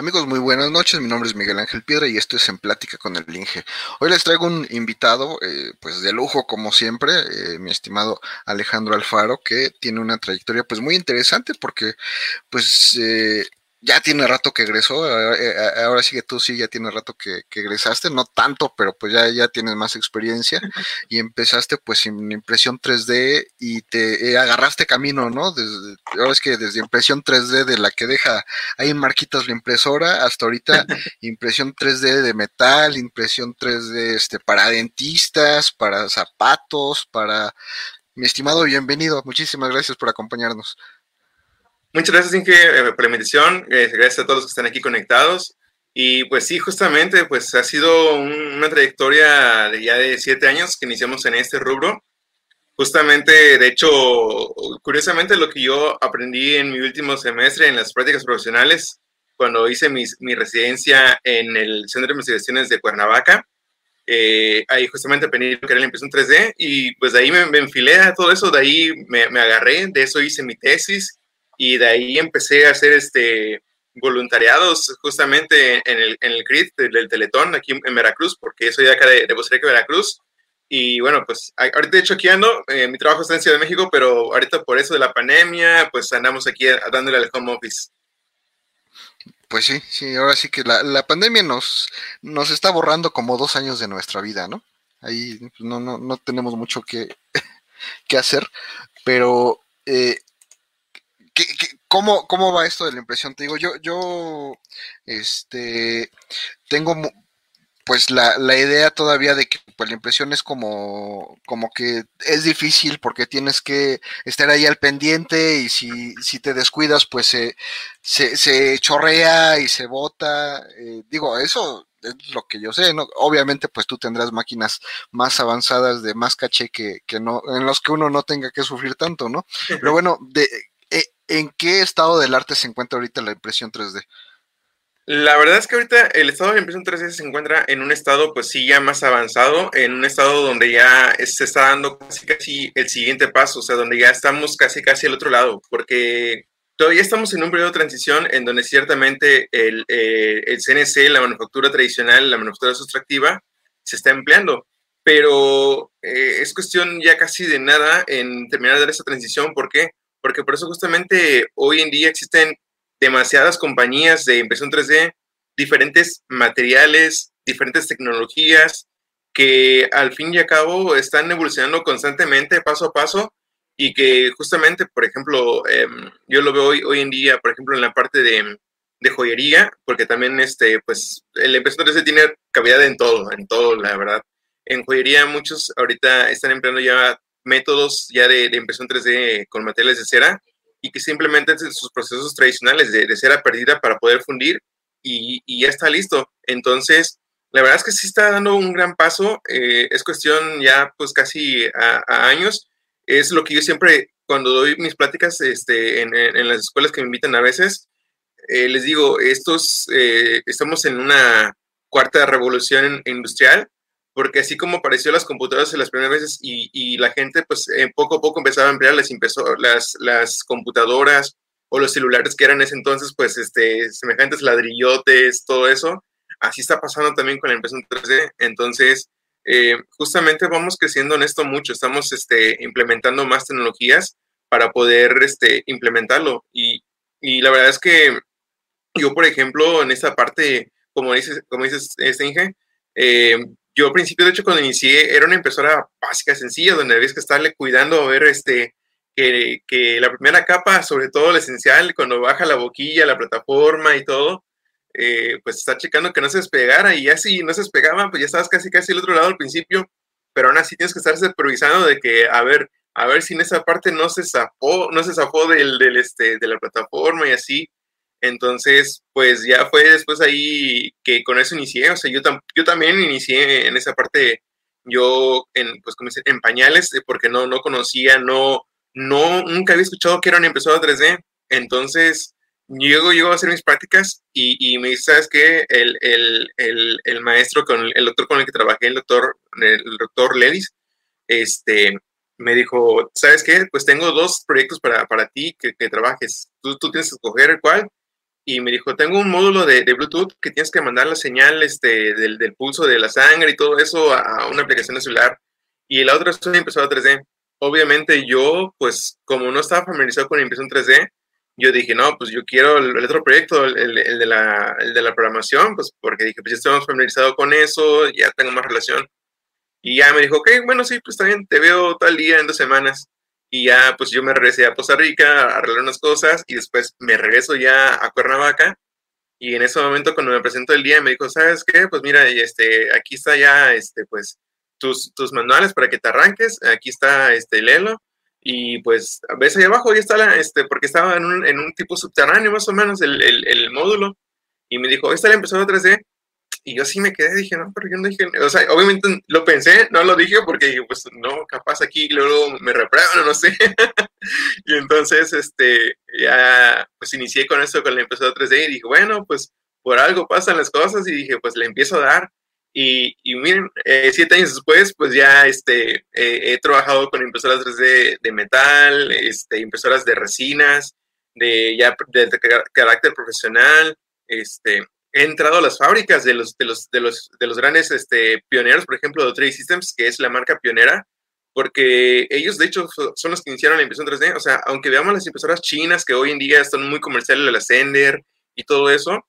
Amigos, muy buenas noches. Mi nombre es Miguel Ángel Piedra y esto es En Plática con el Inge. Hoy les traigo un invitado, eh, pues de lujo como siempre, eh, mi estimado Alejandro Alfaro, que tiene una trayectoria pues muy interesante porque pues eh, ya tiene rato que egresó, ahora sí que tú sí ya tiene rato que, egresaste, no tanto, pero pues ya, ya tienes más experiencia y empezaste pues sin impresión 3D y te eh, agarraste camino, ¿no? Desde, ahora es que desde impresión 3D de la que deja ahí marquitas la impresora hasta ahorita impresión 3D de metal, impresión 3D este, para dentistas, para zapatos, para... Mi estimado, bienvenido, muchísimas gracias por acompañarnos. Muchas gracias, Inge, eh, por la invitación. Eh, gracias a todos los que están aquí conectados. Y pues sí, justamente, pues ha sido una trayectoria de ya de siete años que iniciamos en este rubro. Justamente, de hecho, curiosamente, lo que yo aprendí en mi último semestre en las prácticas profesionales, cuando hice mi, mi residencia en el Centro de Investigaciones de Cuernavaca, eh, ahí justamente aprendí lo que era la impresión 3D y pues de ahí me, enfilé a todo eso, de ahí me, me agarré, de eso hice mi tesis y de ahí empecé a hacer este voluntariados justamente en el, en el CRIT del, Teletón aquí en Veracruz, porque soy de acá de, de Veracruz. Y bueno, pues ahorita de hecho aquí ando, eh, mi trabajo está en Ciudad de México, pero ahorita por eso de la pandemia, pues andamos aquí dándole al home office. Pues sí, sí, ahora sí que la, la pandemia nos, nos está borrando como dos años de nuestra vida, ¿no? Ahí pues, no, no, no tenemos mucho que, que hacer, pero eh, cómo, ¿Cómo va esto de la impresión? Te digo, yo, yo, este, tengo pues la, la idea todavía de que pues, la impresión es como, como que es difícil porque tienes que estar ahí al pendiente y si, si te descuidas pues se, se, chorrea y se bota. Eh, digo, eso es lo que yo sé, ¿no? Obviamente, pues tú tendrás máquinas más avanzadas de más caché que, que no, en los que uno no tenga que sufrir tanto, ¿no? Pero bueno, de, ¿en qué estado del arte se encuentra ahorita la impresión 3D? La verdad es que ahorita el estado de la impresión 3D se encuentra en un estado, pues sí, ya más avanzado, en un estado donde ya se está dando casi, casi el siguiente paso, o sea, donde ya estamos casi, casi al otro lado, porque todavía estamos en un periodo de transición en donde ciertamente el, eh, el CNC, la manufactura tradicional, la manufactura sustractiva, se está empleando, pero eh, es cuestión ya casi de nada en terminar de dar esa transición, ¿por qué? Porque por eso justamente hoy en día existen demasiadas compañías de impresión 3D, diferentes materiales, diferentes tecnologías que al fin y al cabo están evolucionando constantemente, paso a paso, y que justamente, por ejemplo, em, yo lo veo hoy, hoy en día, por ejemplo, en la parte de, de joyería, porque también, este, pues, el impresión 3D tiene cavidad en todo, en todo, la verdad. En joyería muchos ahorita están empleando ya métodos ya de, impresión 3D con materiales de cera y que simplemente sus procesos tradicionales de, cera perdida para poder fundir y, ya está listo. Entonces, la verdad es que sí está dando un gran paso, eh, es cuestión ya pues casi a, años, es lo que yo siempre cuando doy mis pláticas este, en, las escuelas que me invitan a veces, eh, les digo, estos, eh, estamos en una cuarta revolución industrial porque así como apareció las computadoras en las primeras veces y, la gente pues eh, poco a poco empezaba a emplear las, las, las computadoras o los celulares que eran en ese entonces pues este, semejantes ladrillotes, todo eso, así está pasando también con la impresión 3D. Entonces, eh, justamente vamos creciendo en esto mucho, estamos este, implementando más tecnologías para poder este, implementarlo. Y, y la verdad es que yo, por ejemplo, en esta parte, como dices, como dices, este Inge, eh, yo al principio, de hecho, cuando inicié, era una impresora básica, sencilla, donde había que estarle cuidando, a ver este, que, que, la primera capa, sobre todo lo esencial, cuando baja la boquilla, la plataforma y todo, eh, pues está checando que no se despegara y ya si no se despegaba, pues ya estabas casi casi al otro lado al principio, pero aún así tienes que estar supervisando de que, a ver, a ver si en esa parte no se zafó, no se zafó del, del este, de la plataforma y así, entonces, pues ya fue después ahí que con eso inicié, o sea, yo, yo también inicié en esa parte, yo en, pues como en pañales, eh, porque no, no conocía, no, no, nunca había escuchado que era impresora 3D, entonces llego, llego a hacer mis prácticas y, y me dice, ¿sabes qué? El, el, el, maestro, con el doctor con el que trabajé, el doctor, el doctor Ledis, este, me dijo, ¿sabes qué? Pues tengo dos proyectos para, para ti que, que trabajes. Tú, tú tienes que escoger el cual y me dijo, tengo un módulo de, Bluetooth que tienes que mandar la señal este, del, del, pulso de la sangre y todo eso a, una aplicación de celular. Y la otra es una impresora 3D. Obviamente yo, pues como no estaba familiarizado con la impresión 3D, yo dije, no, pues yo quiero el, otro proyecto, el, el, de la, el de la programación, pues porque dije, pues ya estamos familiarizados con eso, ya tengo más relación. Y ya me dijo, ok, bueno, sí, pues bien, te veo tal día en dos semanas. Y ya, pues yo me regresé a Costa Rica a arreglar unas cosas y después me regreso ya a Cuernavaca. Y en ese momento, cuando me presentó el día, me dijo, ¿sabes qué? Pues mira, este, aquí está ya, este, pues, tus, tus manuales para que te arranques. Aquí está, este, léelo. Y pues, ves ahí abajo, ahí está este, porque estaba en un, en un tipo subterráneo más o menos el, el, el módulo. Y me dijo, ahí está la impresora 3D. Y yo sí me quedé, dije, no, pero yo no dije, o sea, obviamente lo pensé, no lo dije porque dije, pues no, capaz aquí luego me reprueban, no sé. y entonces, este, ya, pues inicié con eso, con la impresora 3D y dije, bueno, pues por algo pasan las cosas y dije, pues le empiezo a dar. Y, y miren, eh, siete años después, pues ya este, he trabajado con impresoras 3D de metal, este, impresoras de resinas, de ya de, de carácter profesional, este, he entrado a las fábricas de los, de los, de los, de los grandes este, pioneros, por ejemplo, de 3D Systems, que es la marca pionera, porque ellos, de hecho, son los que iniciaron la impresión 3D. O sea, aunque veamos las impresoras chinas, que hoy en día están muy comerciales, la Sender y todo eso,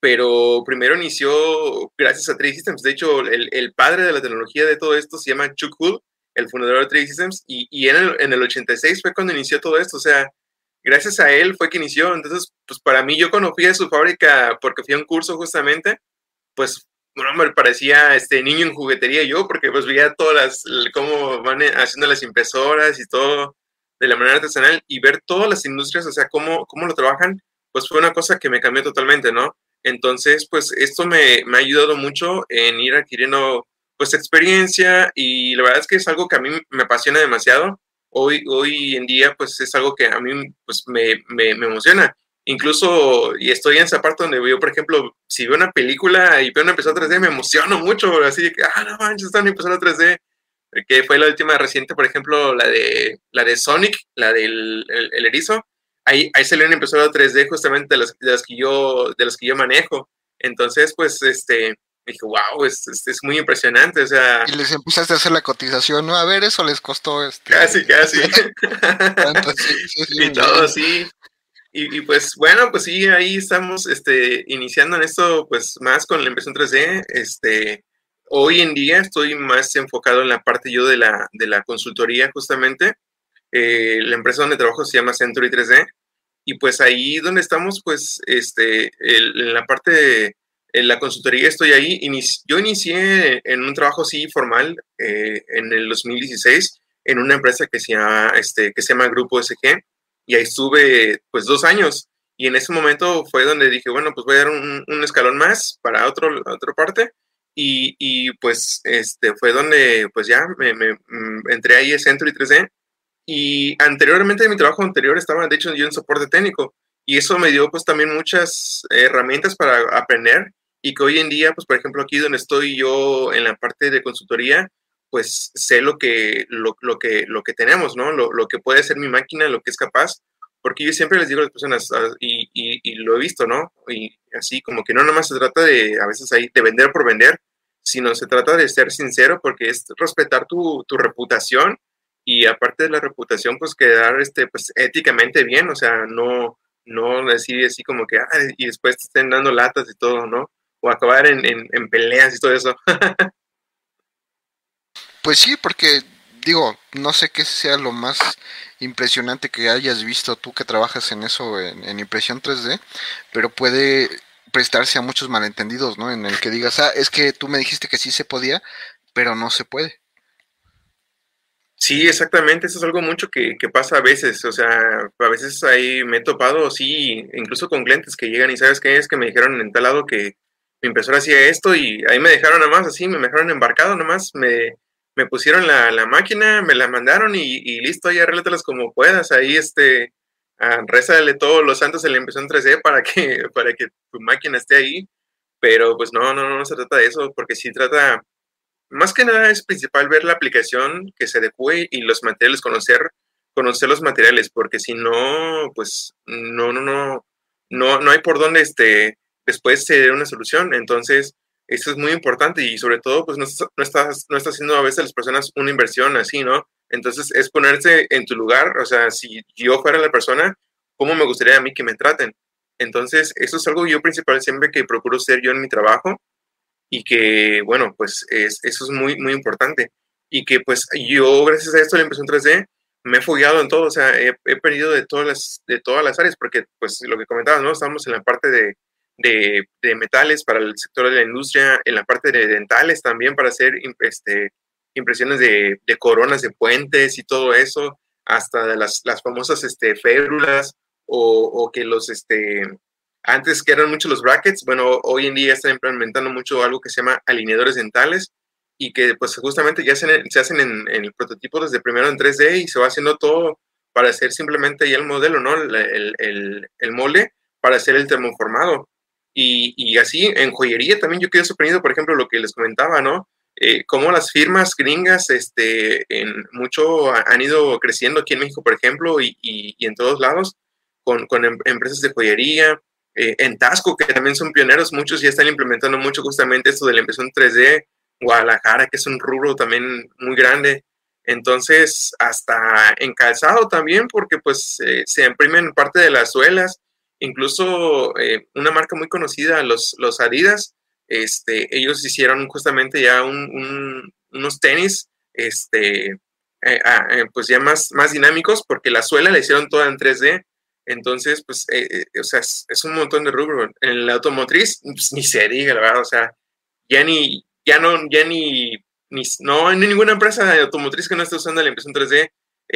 pero primero inició gracias a 3D Systems. De hecho, el, el, padre de la tecnología de todo esto se llama Chuck Hull, el fundador de 3D Systems, y, y en, el, en el 86 fue cuando inició todo esto. O sea, gracias a él fue que inició. Entonces, pues para mí, yo cuando fui a su fábrica, porque fui a un curso justamente, pues, bueno, me parecía este niño en juguetería yo, porque pues veía todas las, cómo van haciendo las impresoras y todo de la manera artesanal y ver todas las industrias, o sea, cómo, cómo lo trabajan, pues fue una cosa que me cambió totalmente, ¿no? Entonces, pues esto me, me ha ayudado mucho en ir adquiriendo pues experiencia y la verdad es que es algo que a mí me apasiona demasiado hoy, hoy en día pues es algo que a mí pues me, me, me emociona. Incluso, y estoy en esa parte donde yo, por ejemplo, si veo una película y veo una impresora 3D, me emociono mucho, así que, ah, no manches, está una impresora 3D, que fue la última reciente, por ejemplo, la de, la de Sonic, la del el, erizo, ahí, ahí salió una impresora 3D justamente de las, de las, que yo, de las que yo manejo. Entonces, pues, este, dije, wow, es, es, muy impresionante, o sea... Y les empezaste a hacer la cotización, ¿no? A ver, eso les costó... Este... Casi, casi. y todo así. Y, y, pues bueno, pues sí, ahí estamos este, iniciando en esto, pues más con la impresión 3D. Este, hoy en día estoy más enfocado en la parte yo de la, de la consultoría justamente. Eh, la empresa donde trabajo se llama Century 3D. Y pues ahí donde estamos, pues este, en la parte de en la consultoría estoy ahí. yo inicié en un trabajo así formal eh, en el 2016 en una empresa que se, llama, este, que se llama Grupo SG y ahí estuve pues dos años y en ese momento fue donde dije, bueno, pues voy a dar un, escalón más para otro, otra parte y, y, pues este, fue donde pues ya me, me, mm, entré ahí a Centro y 3D y anteriormente mi trabajo anterior estaba de hecho yo en soporte técnico y eso me dio pues también muchas herramientas para aprender y que hoy en día, pues por ejemplo aquí donde estoy yo en la parte de consultoría, pues sé lo que, lo, lo que, lo que tenemos, ¿no? Lo, lo, que puede ser mi máquina, lo que es capaz, porque yo siempre les digo a las personas, ah, y, y, y, lo he visto, ¿no? Y así como que no nomás se trata de, a veces ahí, de vender por vender, sino se trata de ser sincero porque es respetar tu, tu reputación y aparte de la reputación, pues quedar este, pues, éticamente bien, o sea, no, no decir así como que, ah, y después te estén dando latas y todo, ¿no? O acabar en, en, peleas y todo eso. pues sí, porque digo, no sé qué sea lo más impresionante que hayas visto tú que trabajas en eso, en, impresión 3D, pero puede prestarse a muchos malentendidos, ¿no? En el que digas, ah, es que tú me dijiste que sí se podía, pero no se puede. Sí, exactamente, eso es algo mucho que, que, pasa a veces, o sea, a veces ahí me he topado, sí, incluso con clientes que llegan y sabes qué es que me dijeron en tal lado que, mi impresora hacía esto y ahí me dejaron nada más así, me dejaron embarcado nada más, me, me pusieron la, la, máquina, me la mandaron y, y listo, ahí arréglatelas como puedas, ahí este, uh, rézale todos los santos en la impresión 3D para que, para que tu máquina esté ahí, pero pues no, no, no se trata de eso, porque si trata, más que nada es principal ver la aplicación que se adecue y los materiales, conocer, conocer los materiales, porque si no, pues no, no, no, no, no hay por dónde este, después se dé una solución. Entonces, eso es muy importante y sobre todo, pues no, no, estás, no está haciendo a veces las personas una inversión así, ¿no? Entonces, es ponerse en tu lugar, o sea, si yo fuera la persona, ¿cómo me gustaría a mí que me traten? Entonces, eso es algo yo principal siempre que procuro ser yo en mi trabajo y que, bueno, pues es, eso es muy, muy importante. Y que pues yo, gracias a esto, la impresión 3D, me he fogueado en todo, o sea, he, he, perdido de todas, las, de todas las áreas, porque pues lo que comentabas, ¿no? Estamos en la parte de, de, metales para el sector de la industria, en la parte de dentales también para hacer este, impresiones de, coronas de puentes y todo eso, hasta las, las famosas este, férulas o, o, que los, este, antes que eran muchos los brackets, bueno, hoy en día están implementando mucho algo que se llama alineadores dentales, y que pues justamente ya se, se hacen en, el prototipo desde primero en 3D y se va haciendo todo para hacer simplemente el modelo, ¿no? El, el, el molde para hacer el termoformado. Y, y, así en joyería también yo quedé sorprendido, por ejemplo, lo que les comentaba, ¿no? Eh, cómo las firmas gringas este, en mucho han ido creciendo aquí en México, por ejemplo, y, y, en todos lados, con, con em, empresas de joyería, eh, en Tasco, que también son pioneros, muchos ya están implementando mucho justamente esto de la impresión 3D, Guadalajara, que es un rubro también muy grande. Entonces, hasta en calzado también, porque pues eh, se imprimen parte de las suelas. Incluso eh, una marca muy conocida, los, los Adidas, este, ellos hicieron justamente ya un, un, unos tenis, este, eh, ah, eh, pues ya más, más dinámicos, porque la suela la hicieron toda en 3D. Entonces, pues, o sea, es, un montón de rubro. En la automotriz, pues, ni se diga, la verdad, o sea, ya ni, ya no, ya ni, ni no hay ninguna empresa de automotriz que no esté usando la impresión 3D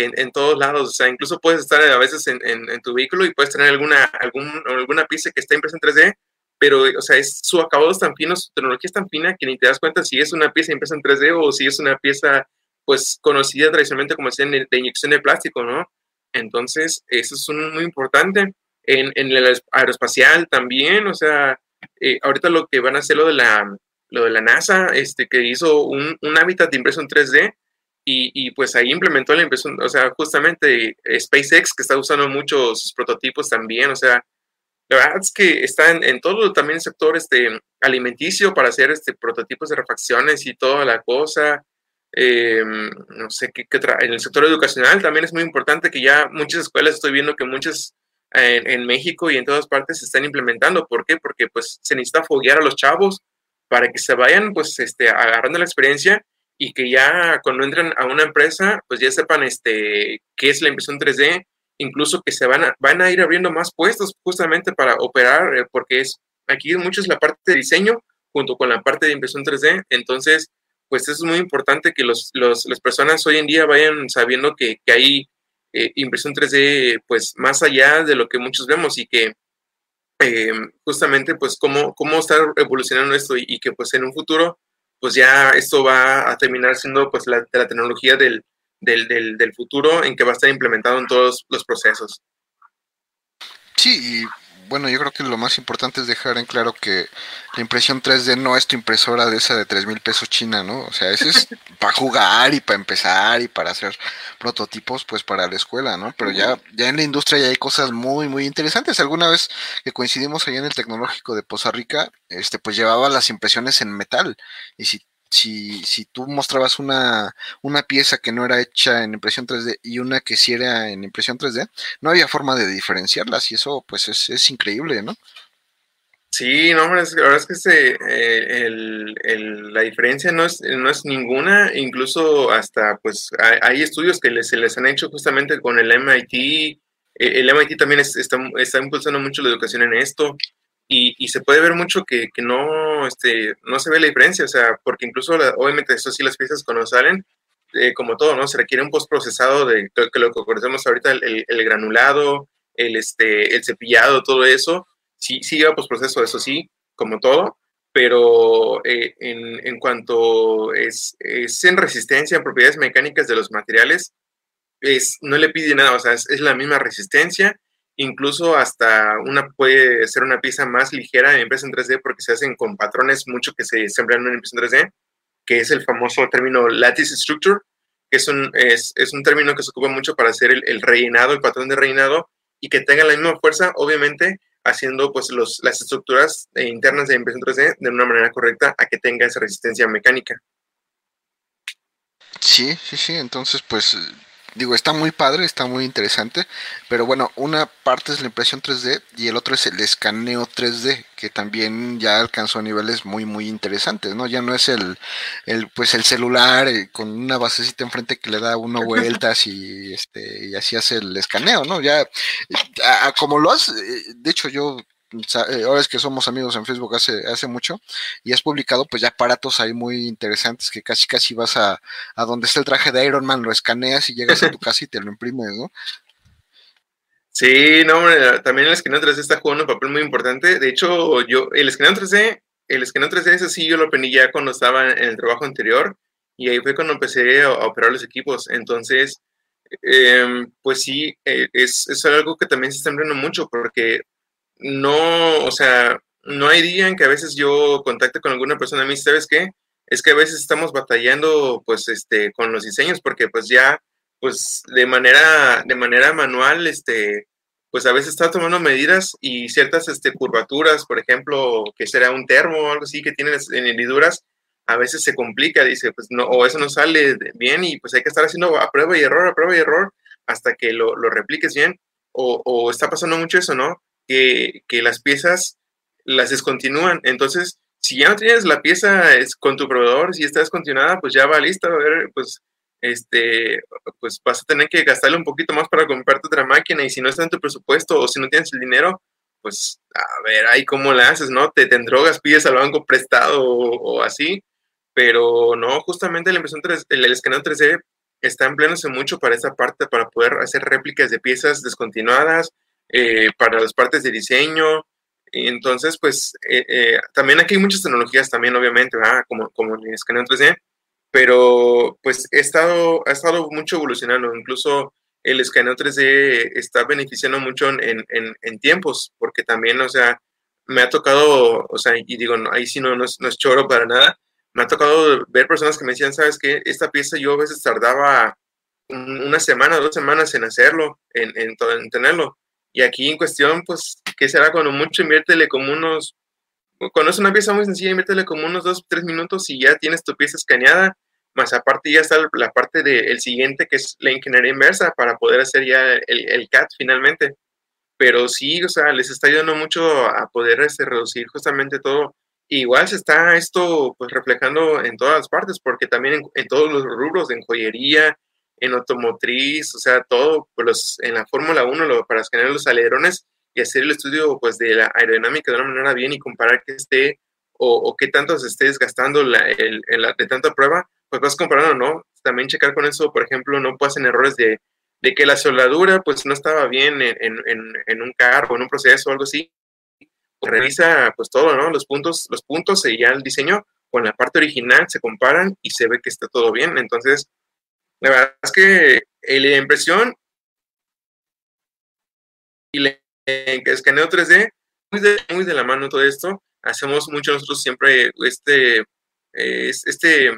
en, en todos lados. O sea, incluso puedes estar a veces en, en, en, tu vehículo y puedes tener alguna, algún, alguna pieza que está impresa en 3D, pero, o sea, es, su acabado es tan fino, su tecnología es tan fina que ni te das cuenta si es una pieza impresa en 3D o si es una pieza, pues, conocida tradicionalmente como decían, de, inyección de plástico, ¿no? Entonces, eso es un, muy importante. En, en el aeroespacial también, o sea, eh, ahorita lo que van a hacer lo de la lo de la NASA, este, que hizo un, un hábitat de impresión 3D y, y, pues ahí implementó la impresión, o sea, justamente SpaceX, que está usando muchos prototipos también, o sea, la verdad es que está en, en todo también el sector este, alimenticio para hacer este, prototipos de refacciones y toda la cosa. Eh, no sé qué, qué en el sector educacional también es muy importante que ya muchas escuelas estoy viendo que muchas en, en, México y en todas partes se están implementando. ¿Por qué? Porque pues se necesita foguear a los chavos para que se vayan pues este, agarrando la experiencia y que ya cuando entran a una empresa pues ya sepan este, qué es la impresión 3D, incluso que se van a, van a ir abriendo más puestos justamente para operar, eh, porque es aquí mucho es la parte de diseño junto con la parte de impresión 3D, entonces pues es muy importante que los, los, las personas hoy en día vayan sabiendo que, que hay eh, impresión 3D pues más allá de lo que muchos vemos y que eh, justamente pues cómo, cómo estar evolucionando esto y, y, que pues en un futuro pues ya esto va a terminar siendo pues la, tecnología del, del, del, del, futuro en que va a estar implementado en todos los procesos. Sí, bueno, yo creo que lo más importante es dejar en claro que la impresión 3D no es tu impresora de esa de 3 mil pesos china, ¿no? O sea, ese es para jugar y para empezar y para hacer prototipos, pues para la escuela, ¿no? Pero ya, ya en la industria ya hay cosas muy, muy interesantes. Alguna vez que coincidimos allá en el tecnológico de Poza Rica, este, pues llevaba las impresiones en metal. Y si si, si tú mostrabas una, una pieza que no era hecha en impresión 3D y una que sí era en impresión 3D, no había forma de diferenciarlas y eso pues es, es increíble, ¿no? Sí, no, la verdad es que este, eh, el, el, la diferencia no es, no es ninguna, incluso hasta pues hay, hay estudios que les, se les han hecho justamente con el MIT, el MIT también es, está, está impulsando mucho la educación en esto, y, y, se puede ver mucho que, que, no, este, no se ve la diferencia, o sea, porque incluso la, obviamente eso sí las piezas cuando salen, eh, como todo, ¿no? Se requiere un postprocesado de que, que lo que conocemos ahorita, el, el, el, granulado, el, este, el cepillado, todo eso, sí, sí lleva postproceso, eso sí, como todo, pero eh, en, en, cuanto es, es, en resistencia, en propiedades mecánicas de los materiales, es, no le pide nada, o sea, es, es la misma resistencia, incluso hasta una puede ser una pieza más ligera en impresión 3D porque se hacen con patrones mucho que se sembran en impresión 3D, que es el famoso término lattice structure, que es un, es, es un término que se ocupa mucho para hacer el, el, rellenado, el patrón de rellenado, y que tenga la misma fuerza, obviamente, haciendo pues los, las estructuras internas de impresión 3D de una manera correcta a que tenga esa resistencia mecánica. Sí, sí, sí, entonces pues digo, está muy padre, está muy interesante, pero bueno, una parte es la impresión 3D y el otro es el escaneo 3D, que también ya alcanzó niveles muy, muy interesantes, ¿no? Ya no es el, el pues el celular eh, con una basecita enfrente que le da uno vueltas y, este, y así hace el escaneo, ¿no? Ya, como lo has, eh, de hecho yo ahora es que somos amigos en Facebook hace, hace mucho y has publicado pues ya aparatos ahí muy interesantes que casi casi vas a, a donde está el traje de Iron Man, lo escaneas y llegas a tu casa y te lo imprimes, ¿no? Sí, no, hombre, también el escaneo 3D está jugando un papel muy importante. De hecho, yo, el escaneo 3D, el escaneo 3D ese sí yo lo aprendí ya cuando estaba en el trabajo anterior y ahí fue cuando empecé a, operar los equipos. Entonces, em, pues sí, eh, es, es, algo que también se está empleando mucho porque no, o sea, no hay día en que a veces yo contacte con alguna persona a mí, ¿sabes qué? Es que a veces estamos batallando, pues, este, con los diseños, porque pues ya, pues, de manera, de manera manual, este, pues a veces está tomando medidas y ciertas, este, curvaturas, por ejemplo, que será un termo o algo así que tiene hendiduras, a veces se complica, dice, pues no, o eso no sale bien y pues hay que estar haciendo a prueba y error, a prueba y error, hasta que lo, lo repliques bien, o, o está pasando mucho eso, ¿no? Que, las piezas las descontinúan. Entonces, si ya no tienes la pieza es, con tu proveedor, si está descontinuada, pues ya va lista, a ver, pues, este, pues vas a tener que gastarle un poquito más para comprarte otra máquina y si no está en tu presupuesto o si no tienes el dinero, pues a ver ahí cómo la haces, ¿no? Te, te drogas, pides al banco prestado o, así, pero no, justamente la impresión 3, el, el escaneo 3D está empleándose mucho para esa parte, para poder hacer réplicas de piezas descontinuadas, eh, para las partes de diseño. Entonces, pues eh, eh, también aquí hay muchas tecnologías también, obviamente, como, como el escaneo 3D, pero pues he estado, ha estado mucho evolucionando. Incluso el escaneo 3D está beneficiando mucho en, en, en, tiempos, porque también, o sea, me ha tocado, o sea, y digo, ahí sí no, no, es, no es choro para nada, me ha tocado ver personas que me decían, sabes que esta pieza yo a veces tardaba una semana, dos semanas en hacerlo, en, en, en tenerlo. Y aquí en cuestión, pues, ¿qué será? Cuando mucho inviértele como unos, cuando es una pieza muy sencilla, inviértele como unos dos, tres minutos y ya tienes tu pieza escaneada, más aparte ya está la parte del siguiente que es la ingeniería inversa para poder hacer ya el, el, CAD finalmente. Pero sí, o sea, les está ayudando mucho a poder este, reducir justamente todo. igual se está esto pues reflejando en todas las partes, porque también en, en todos los rubros, en joyería, en automotriz, o sea, todo pues, en la Fórmula 1 para escanear los alerones y hacer el estudio pues, de la aerodinámica de una manera bien y comparar que esté o, qué tanto se esté desgastando la, el, de tanta prueba, pues vas comparando, ¿no? También checar con eso, por ejemplo, no pasen errores de, de que la soldadura pues no estaba bien en, en, en un carro, en un proceso o algo así. revisa pues todo, ¿no? Los puntos, los puntos y ya el diseño con la parte original se comparan y se ve que está todo bien. Entonces, la verdad es que la impresión y el escaneo 3D, muy de, muy de la mano todo esto. Hacemos mucho nosotros siempre este, este,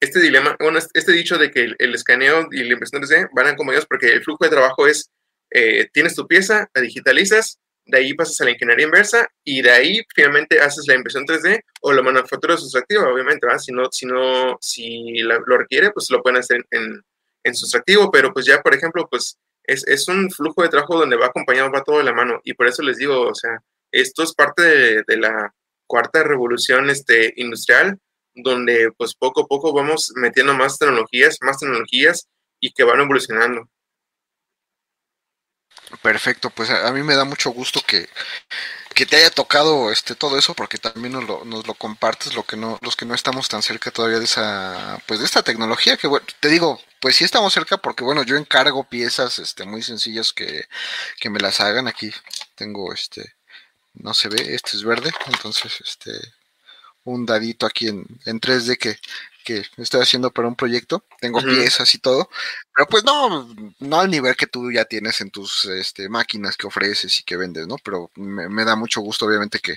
este dilema, bueno, este dicho de que el, escaneo y la impresión 3D van acompañados porque el flujo de trabajo es, eh, tienes tu pieza, la digitalizas, de ahí pasas a la ingeniería inversa y de ahí finalmente haces la impresión 3D o la manufactura sustractiva, obviamente, ¿verdad? Si no, si no, si lo requiere, pues lo pueden hacer en, en sustractivo, pero pues ya, por ejemplo, pues es, es, un flujo de trabajo donde va acompañado, va todo de la mano y por eso les digo, o sea, esto es parte de, de la cuarta revolución este, industrial, donde pues poco a poco vamos metiendo más tecnologías, más tecnologías y que van evolucionando. Perfecto, pues a, mí me da mucho gusto que, que te haya tocado este todo eso porque también nos lo, compartes lo que no los que no estamos tan cerca todavía de esa pues de esta tecnología que te digo pues sí estamos cerca porque bueno yo encargo piezas este muy sencillas que, que me las hagan. Aquí tengo este no se ve este es verde entonces este un dadito aquí en, en 3D que, que estoy haciendo para un proyecto, tengo piezas y todo, pero pues no, no al nivel que tú ya tienes en tus este, máquinas que ofreces y que vendes, ¿no? Pero me, da mucho gusto, obviamente, que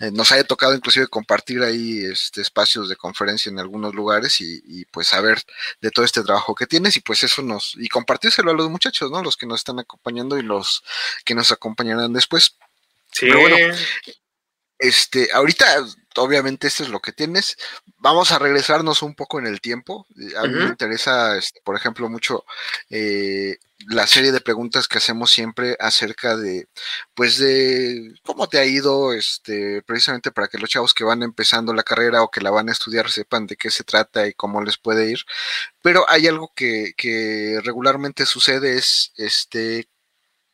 eh, nos haya tocado inclusive compartir ahí este, espacios de conferencia en algunos lugares y, y, pues saber de todo este trabajo que tienes y pues eso nos, y compartírselo a los muchachos, ¿no? Los que nos están acompañando y los que nos acompañarán después. Sí. Pero bueno, este, ahorita, obviamente, esto es lo que tienes. Vamos a regresarnos un poco en el tiempo. A mí me interesa, este, por ejemplo, mucho eh, la serie de preguntas que hacemos siempre acerca de, pues, de cómo te ha ido, este, precisamente para que los chavos que van empezando la carrera o que la van a estudiar sepan de qué se trata y cómo les puede ir. Pero hay algo que, que regularmente sucede es, este,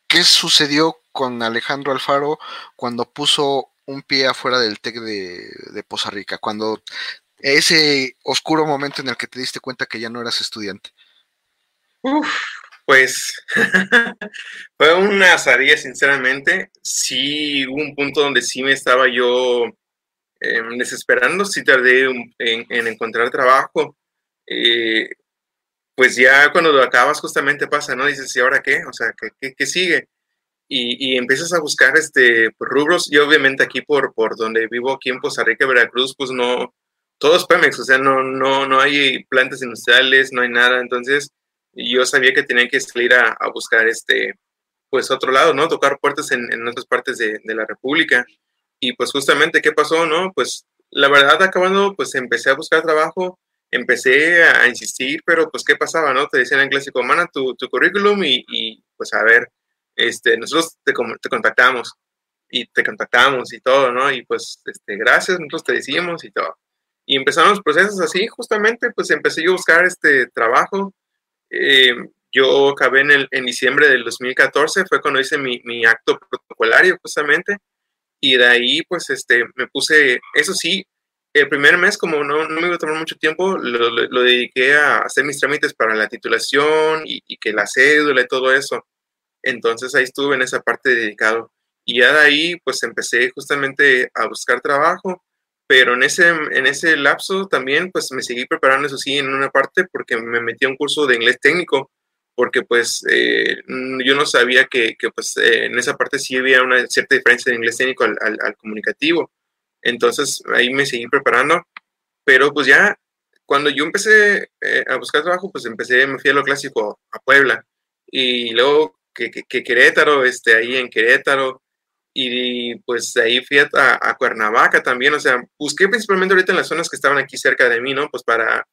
¿qué sucedió con Alejandro Alfaro cuando puso un pie afuera del TEC de, Poza Rica, cuando ese oscuro momento en el que te diste cuenta que ya no eras estudiante? Uf, pues fue una azaría, sinceramente. Sí, hubo un punto donde sí me estaba yo em, desesperando, sí tardé en, encontrar trabajo. Eh, pues ya cuando lo acabas justamente pasa, ¿no? Dices, ¿y ahora qué? O sea, ¿qué, qué sigue? Y, empiezas a buscar este, pues, rubros y obviamente aquí por, por donde vivo, aquí en Poza Rica, Veracruz, pues no, todo es Pemex, o sea, no, no, no hay plantas industriales, no hay nada, entonces yo sabía que tenía que salir a, buscar este, pues otro lado, ¿no? Tocar puertas en, en otras partes de, de, la República. Y pues justamente, ¿qué pasó, no? Pues la verdad, acabando, pues empecé a buscar trabajo, empecé a, insistir, pero pues, ¿qué pasaba, no? Te decían en clásico, mana tu, tu currículum y, y, pues a ver, este, nosotros te, te contactamos y te contactamos y todo, ¿no? Y pues, este, gracias, nosotros te decimos y todo. Y empezaron los procesos así, justamente, pues empecé yo a buscar este trabajo. Eh, yo acabé en, el, en diciembre del 2014, fue cuando hice mi, mi, acto protocolario, justamente. Y de ahí, pues, este, me puse, eso sí, el primer mes, como no, no me iba a tomar mucho tiempo, lo, lo, dediqué a hacer mis trámites para la titulación y, y que la cédula y todo eso. Entonces ahí estuve en esa parte dedicado. Y ya de ahí, pues empecé justamente a buscar trabajo, pero en ese, en ese lapso también, pues me seguí preparando, eso sí, en una parte, porque me metí a un curso de inglés técnico, porque pues eh, yo no sabía que, que pues eh, en esa parte sí había una cierta diferencia de inglés técnico al, al, comunicativo. Entonces ahí me seguí preparando, pero pues ya cuando yo empecé eh, a buscar trabajo, pues empecé, me fui a lo clásico, a Puebla. Y luego que, que, Querétaro, este, ahí en Querétaro, y pues ahí fui a, a, Cuernavaca también, o sea, busqué principalmente ahorita en las zonas que estaban aquí cerca de mí, ¿no? Pues para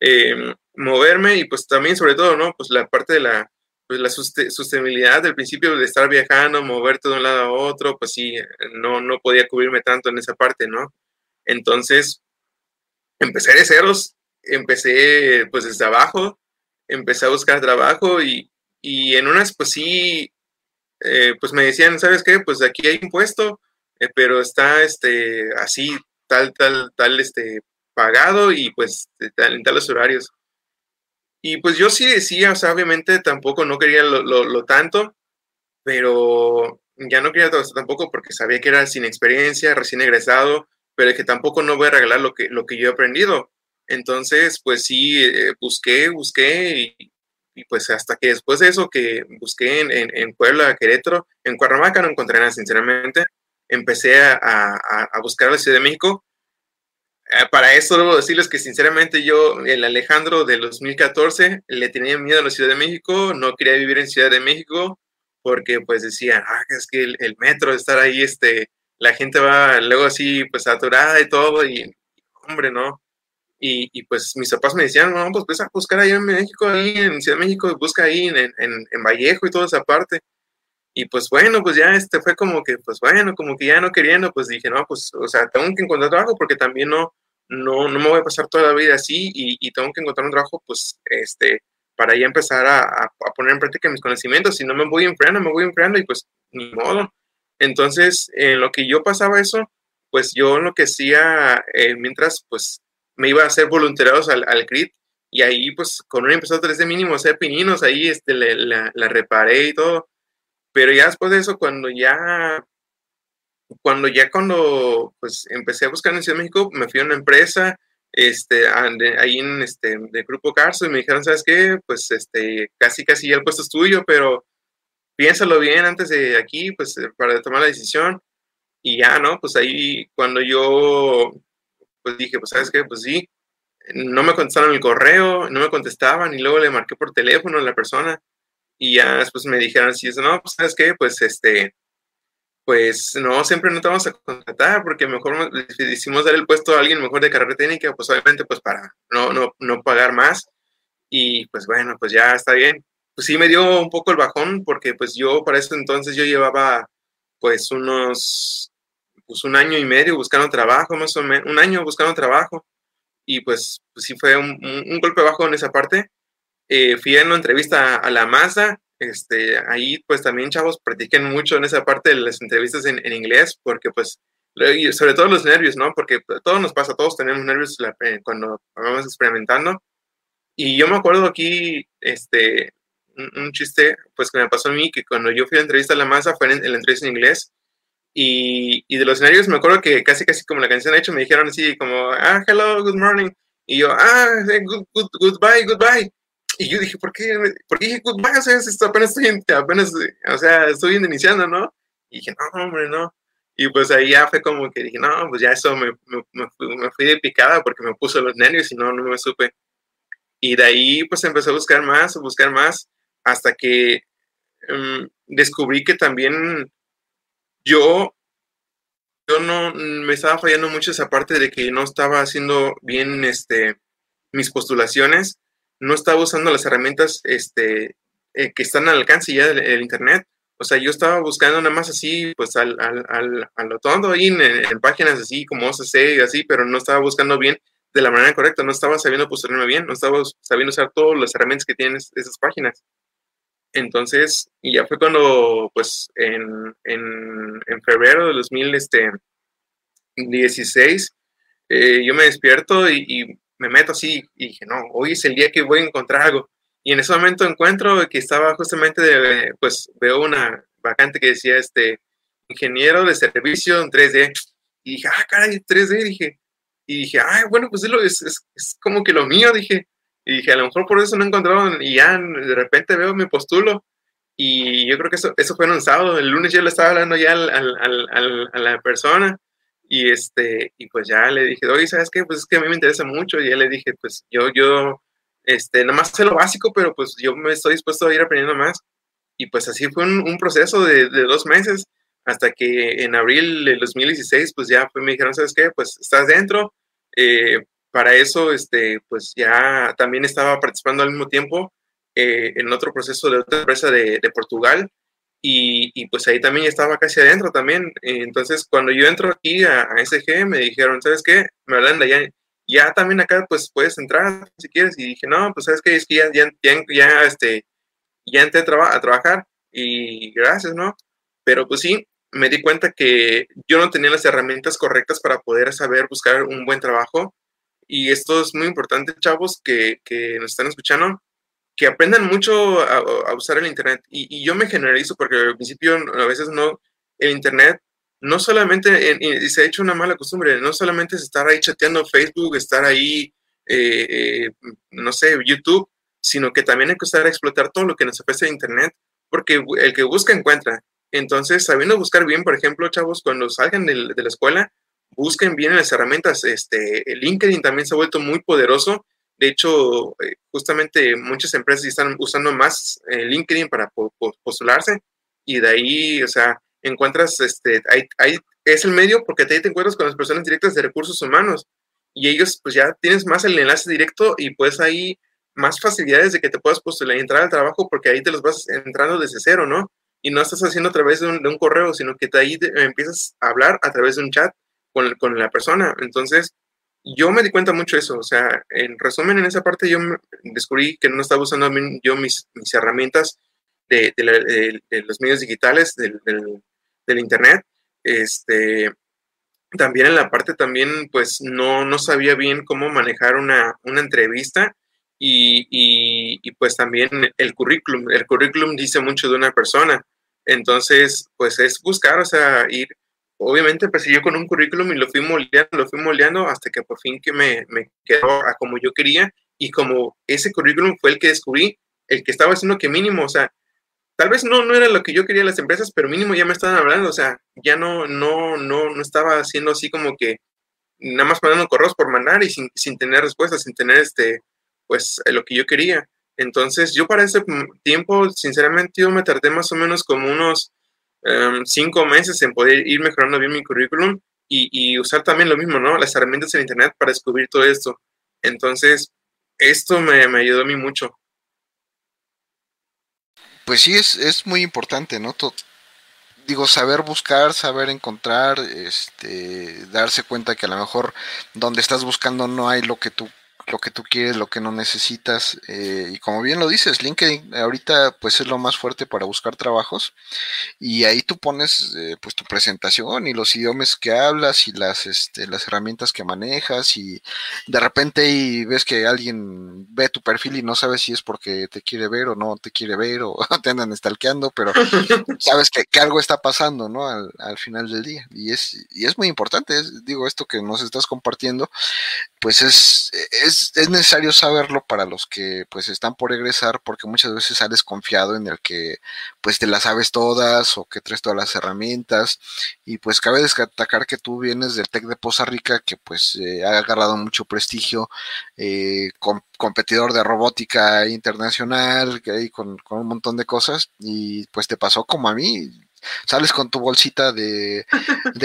em, moverme y pues también sobre todo, ¿no? Pues la parte de la, pues la sostenibilidad del principio de estar viajando, moverte de un lado a otro, pues sí, no, no podía cubrirme tanto en esa parte, ¿no? Entonces, empecé de ceros, empecé pues desde abajo, empecé a buscar trabajo y y en unas, pues sí, eh, pues me decían, ¿sabes qué? Pues aquí hay un puesto, eh, pero está este, así, tal, tal, tal, este, pagado y pues en tales horarios. Y pues yo sí decía, o sea, obviamente tampoco no quería lo, lo, tanto, pero ya no quería tampoco porque sabía que era sin experiencia, recién egresado, pero que tampoco no voy a regalar lo que, lo que yo he aprendido. Entonces, pues sí, eh, busqué, busqué y, y pues hasta que después de eso que busqué en, en, Puebla, Querétaro, en Cuernavaca no encontré nada, sinceramente, empecé a, a, buscar la Ciudad de México. Eh, para eso debo decirles que sinceramente yo, el Alejandro del 2014, le tenía miedo a la Ciudad de México, no quería vivir en Ciudad de México porque pues decía, ah, es que el, el metro, estar ahí, este, la gente va luego así pues saturada y todo y hombre, no, y, y, pues mis papás me decían, no, pues ves a buscar ahí en México, ahí en Ciudad de México, busca ahí en, en, en, Vallejo y toda esa parte. Y pues bueno, pues ya este fue como que, pues bueno, como que ya no queriendo, pues dije, no, pues, o sea, tengo que encontrar trabajo porque también no, no, no me voy a pasar toda la vida así y, y tengo que encontrar un trabajo, pues, este, para ya empezar a, a, poner en práctica mis conocimientos. Si no me voy enfriando, me voy enfriando y pues ni modo. Entonces, en lo que yo pasaba eso, pues yo lo que hacía eh, mientras, pues, me iba a hacer voluntariados al, al CRIT y ahí pues con una tres de mínimo a hacer pininos, ahí este, la, la, reparé y todo, pero ya después de eso cuando ya, cuando ya cuando pues empecé a buscar en Ciudad de México, me fui a una empresa, este, ahí en este, de Grupo Carso y me dijeron, ¿sabes qué? Pues este, casi casi ya el puesto es tuyo, pero piénsalo bien antes de aquí, pues para tomar la decisión. Y ya, ¿no? Pues ahí cuando yo pues dije, pues sabes qué, pues sí, no me contestaron el correo, no me contestaban y luego le marqué por teléfono a la persona y ya después me dijeron, sí, no, pues sabes qué, pues este, pues no, siempre no te vamos a contratar porque mejor decidimos dar el puesto a alguien mejor de carrera técnica, pues obviamente pues para no, no, no pagar más. Y pues bueno, pues ya está bien. Pues sí me dio un poco el bajón porque pues yo para eso entonces yo llevaba pues unos, pues un año y medio buscando trabajo, más o menos, un año buscando trabajo. Y pues, pues sí fue un, un, golpe bajo en esa parte. Eh, fui en una entrevista a la Mazda este, ahí pues también chavos practiquen mucho en esa parte de las entrevistas en, en inglés, porque pues, sobre todo los nervios, ¿no? Porque todo nos pasa, todos tenemos nervios eh, cuando vamos experimentando. Y yo me acuerdo aquí, este, un, chiste, pues que me pasó a mí, que cuando yo fui a la entrevista a la masa fue en, la entrevista en inglés, y, y, de los nervios me acuerdo que casi, casi como la canción ha hecho, me dijeron así como, ah, hello, good morning, y yo, ah, good, good, goodbye, goodbye. Y yo dije, ¿por qué? ¿Por qué dije goodbye? O sea, esto apenas estoy, apenas, o sea, estoy iniciando, ¿no? Y dije, no, hombre, no. Y pues ahí ya fue como que dije, no, pues ya eso me, me, me, fui, de picada porque me puso los nervios y no, no me supe. Y de ahí pues empecé a buscar más, a buscar más, hasta que um, descubrí que también yo, yo no, me estaba fallando mucho esa parte de que no estaba haciendo bien este, mis postulaciones no estaba usando las herramientas este, eh, que están al alcance ya del, Internet. O sea, yo estaba buscando nada más así, pues al, al, al, a lo ahí en, páginas así como OCC y así, pero no estaba buscando bien de la manera correcta, no estaba sabiendo posicionarme bien, no estaba sabiendo usar todas las herramientas que tienen esas páginas. Entonces, y ya fue cuando, pues, en, en, en febrero de 2016, este, eh, yo me despierto y, me meto así y dije, no, hoy es el día que voy a encontrar algo. Y en ese momento encuentro que estaba justamente, de, pues veo una vacante que decía, este, ingeniero de servicio en 3D. Y dije, ah, caray, 3D, dije. Y dije, ah, bueno, pues es, es, es, como que lo mío, dije. Y dije, a lo mejor por eso no he encontrado, y ya de repente veo mi postulo. Y yo creo que eso, eso fue en un sábado. El lunes yo le estaba hablando ya al, al, al, a la persona y, este, y pues ya le dije, oye, ¿sabes qué? Pues es que a mí me interesa mucho. Y ya le dije, pues yo, yo, este, nada más sé lo básico, pero pues yo me estoy dispuesto a ir aprendiendo más. Y pues así fue un, proceso de, de, dos meses, hasta que en abril de 2016, pues ya me dijeron, ¿sabes qué? Pues estás dentro. Eh, para eso, este, pues ya también estaba participando al mismo tiempo eh, en otro proceso de otra empresa de, de Portugal, y, pues ahí también estaba casi adentro también. Entonces, cuando yo entro aquí a, SG, me dijeron, ¿sabes qué? Me hablan de ya también acá, pues puedes entrar si quieres. Y dije, no, pues sabes es que ya, ya, ya, este, ya entré a, a trabajar y gracias, ¿no? Pero pues sí, me di cuenta que yo no tenía las herramientas correctas para poder saber buscar un buen trabajo. Y esto es muy importante, chavos, que, que nos están escuchando que aprendan mucho a, usar el Internet. Y, yo me generalizo porque al principio a veces no, el Internet no solamente, y se ha hecho una mala costumbre, no solamente es estar ahí chateando Facebook, estar ahí, eh, eh, no sé, YouTube, sino que también hay que estar a explotar todo lo que nos ofrece Internet, porque el que busca encuentra. Entonces, sabiendo buscar bien, por ejemplo, chavos, cuando salgan de, de la escuela, busquen bien las herramientas. Este, LinkedIn también se ha vuelto muy poderoso de hecho, eh, justamente muchas empresas están usando más eh, LinkedIn para postularse y de ahí, o sea, encuentras, este, hay, es el medio porque ahí te encuentras con las personas directas de recursos humanos y ellos pues ya tienes más el enlace directo y pues ahí más facilidades de que te puedas postular y entrar al trabajo porque ahí te los vas entrando desde cero, ¿no? Y no estás haciendo a través de un, correo, sino que de ahí empiezas a hablar a través de un chat con, la persona. Entonces, yo me di cuenta mucho de eso, o sea, en resumen, en esa parte yo descubrí que no estaba usando yo mis, herramientas de, los medios digitales, del, del, internet, este, también en la parte también, pues no, no sabía bien cómo manejar una, una entrevista y, y, y, pues también el currículum, el currículum dice mucho de una persona, entonces, pues es buscar, o sea, ir obviamente empecé yo con un currículum y lo fui moldeando, lo fui moldeando hasta que por fin que me, me quedó a como yo quería y como ese currículum fue el que descubrí, el que estaba haciendo que mínimo, o sea, tal vez no, no era lo que yo quería las empresas, pero mínimo ya me estaban hablando, o sea, ya no, no, no, no estaba haciendo así como que nada más mandando correos por mandar y sin, sin tener respuestas, sin tener este, pues lo que yo quería. Entonces, yo para ese tiempo, sinceramente, yo me tardé más o menos como unos em, cinco meses en poder ir mejorando bien mi currículum y, usar también lo mismo, ¿no? Las herramientas en Internet para descubrir todo esto. Entonces, esto me, ayudó a mí mucho. Pues sí, es, es muy importante, ¿no? digo, saber buscar, saber encontrar, este, darse cuenta que a lo mejor donde estás buscando no hay lo que tú lo que tú quieres, lo que no necesitas. Eh, y como bien lo dices, LinkedIn ahorita pues es lo más fuerte para buscar trabajos. Y ahí tú pones eh, pues tu presentación y los idiomas que hablas y las, este, las herramientas que manejas. Y de repente y ves que alguien ve tu perfil y no sabes si es porque te quiere ver o no te quiere ver o te andan stalkeando, pero sabes que, algo está pasando, ¿no? Al, al, final del día. Y es, y es muy importante, digo, esto que nos estás compartiendo, pues es, es, es, necesario saberlo para los que pues están por egresar, porque muchas veces sales confiado en el que pues te las sabes todas o que traes todas las herramientas. Y pues cabe destacar que tú vienes del TEC de Poza Rica, que pues eh, ha agarrado mucho prestigio, eh, competidor de robótica internacional, que hay con, con un montón de cosas, y pues te pasó como a mí sales con tu bolsita de,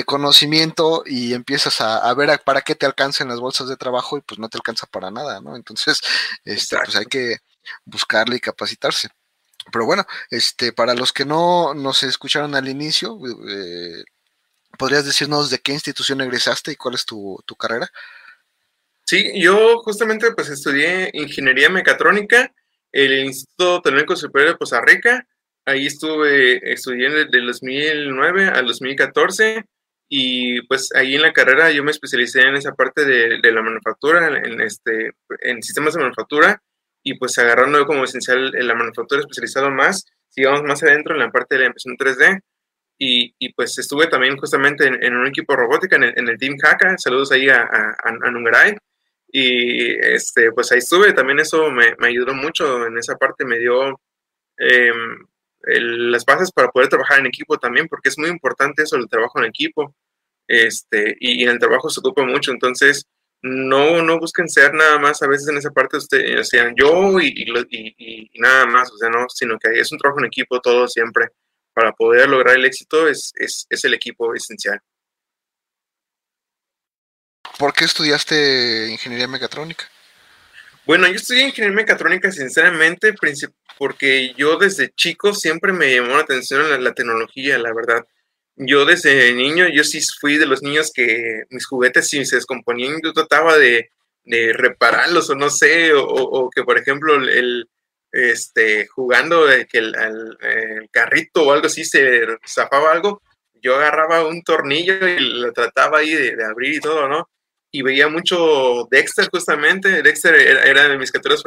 conocimiento y empiezas a, ver para qué te alcanzan las bolsas de trabajo y pues no te alcanza para nada, ¿no? Entonces, este, pues hay que buscarle y capacitarse. Pero bueno, este, para los que no nos escucharon al inicio, eh, ¿podrías decirnos de qué institución egresaste y cuál es tu, tu carrera? Sí, yo justamente pues estudié ingeniería mecatrónica en el Instituto Tecnológico Superior de Poza Rica Ahí estuve estudiando desde 2009 al 2014 y pues ahí en la carrera yo me especialicé en esa parte de, la manufactura, en, este, en sistemas de manufactura y pues agarrando como esencial en la manufactura especializado más, sigamos más adentro en la parte de la impresión 3D y, y pues estuve también justamente en, un equipo robótica en el, Team Haka, saludos ahí a, a, a Nungaray y este, pues ahí estuve, también eso me, me ayudó mucho en esa parte, me dio... Eh, las bases para poder trabajar en equipo también, porque es muy importante eso, el trabajo en equipo. Este, y, en el trabajo se ocupa mucho, entonces no, no busquen ser nada más a veces en esa parte, usted, sean yo y, y, nada más, o sea, no, sino que es un trabajo en equipo todo siempre. Para poder lograr el éxito es, es, es el equipo esencial. ¿Por qué estudiaste ingeniería mecatrónica? Bueno, yo estudié ingeniería mecatrónica, sinceramente, porque yo desde chico siempre me llamó la atención la, tecnología, la verdad. Yo desde niño, yo sí fui de los niños que mis juguetes si se descomponían, yo trataba de, repararlos o no sé, o, que por ejemplo el, este, jugando que el, carrito o algo así se zafaba algo, yo agarraba un tornillo y lo trataba ahí de abrir y todo, ¿no? Y veía mucho Dexter justamente. Dexter era, de mis caricaturas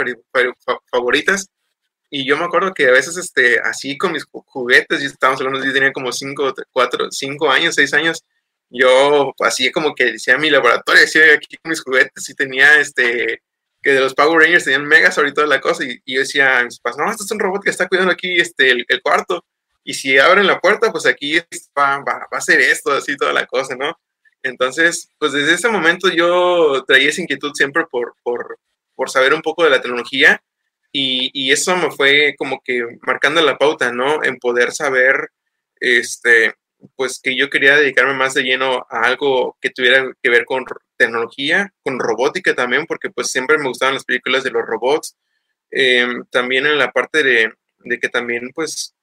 favoritas. Y yo me acuerdo que a veces, este, así con mis juguetes, y estábamos hablando, yo tenía como 5, 4, 5 años, 6 años, yo así como que decía mi laboratorio, decía aquí con mis juguetes, y tenía, este, que de los Power Rangers tenían megas ahorita la cosa, y, yo decía a mis papás, no, esto es un robot que está cuidando aquí, este, el, cuarto, y si abren la puerta, pues aquí va, va, va a ser esto, así toda la cosa, ¿no? Entonces, pues desde ese momento yo traía esa inquietud siempre por, por, por saber un poco de la tecnología y, eso me fue como que marcando la pauta, ¿no? En poder saber, este, pues que yo quería dedicarme más de lleno a algo que tuviera que ver con tecnología, con robótica también, porque pues siempre me gustaban las películas de los robots. Em, también en la parte de, de que también pues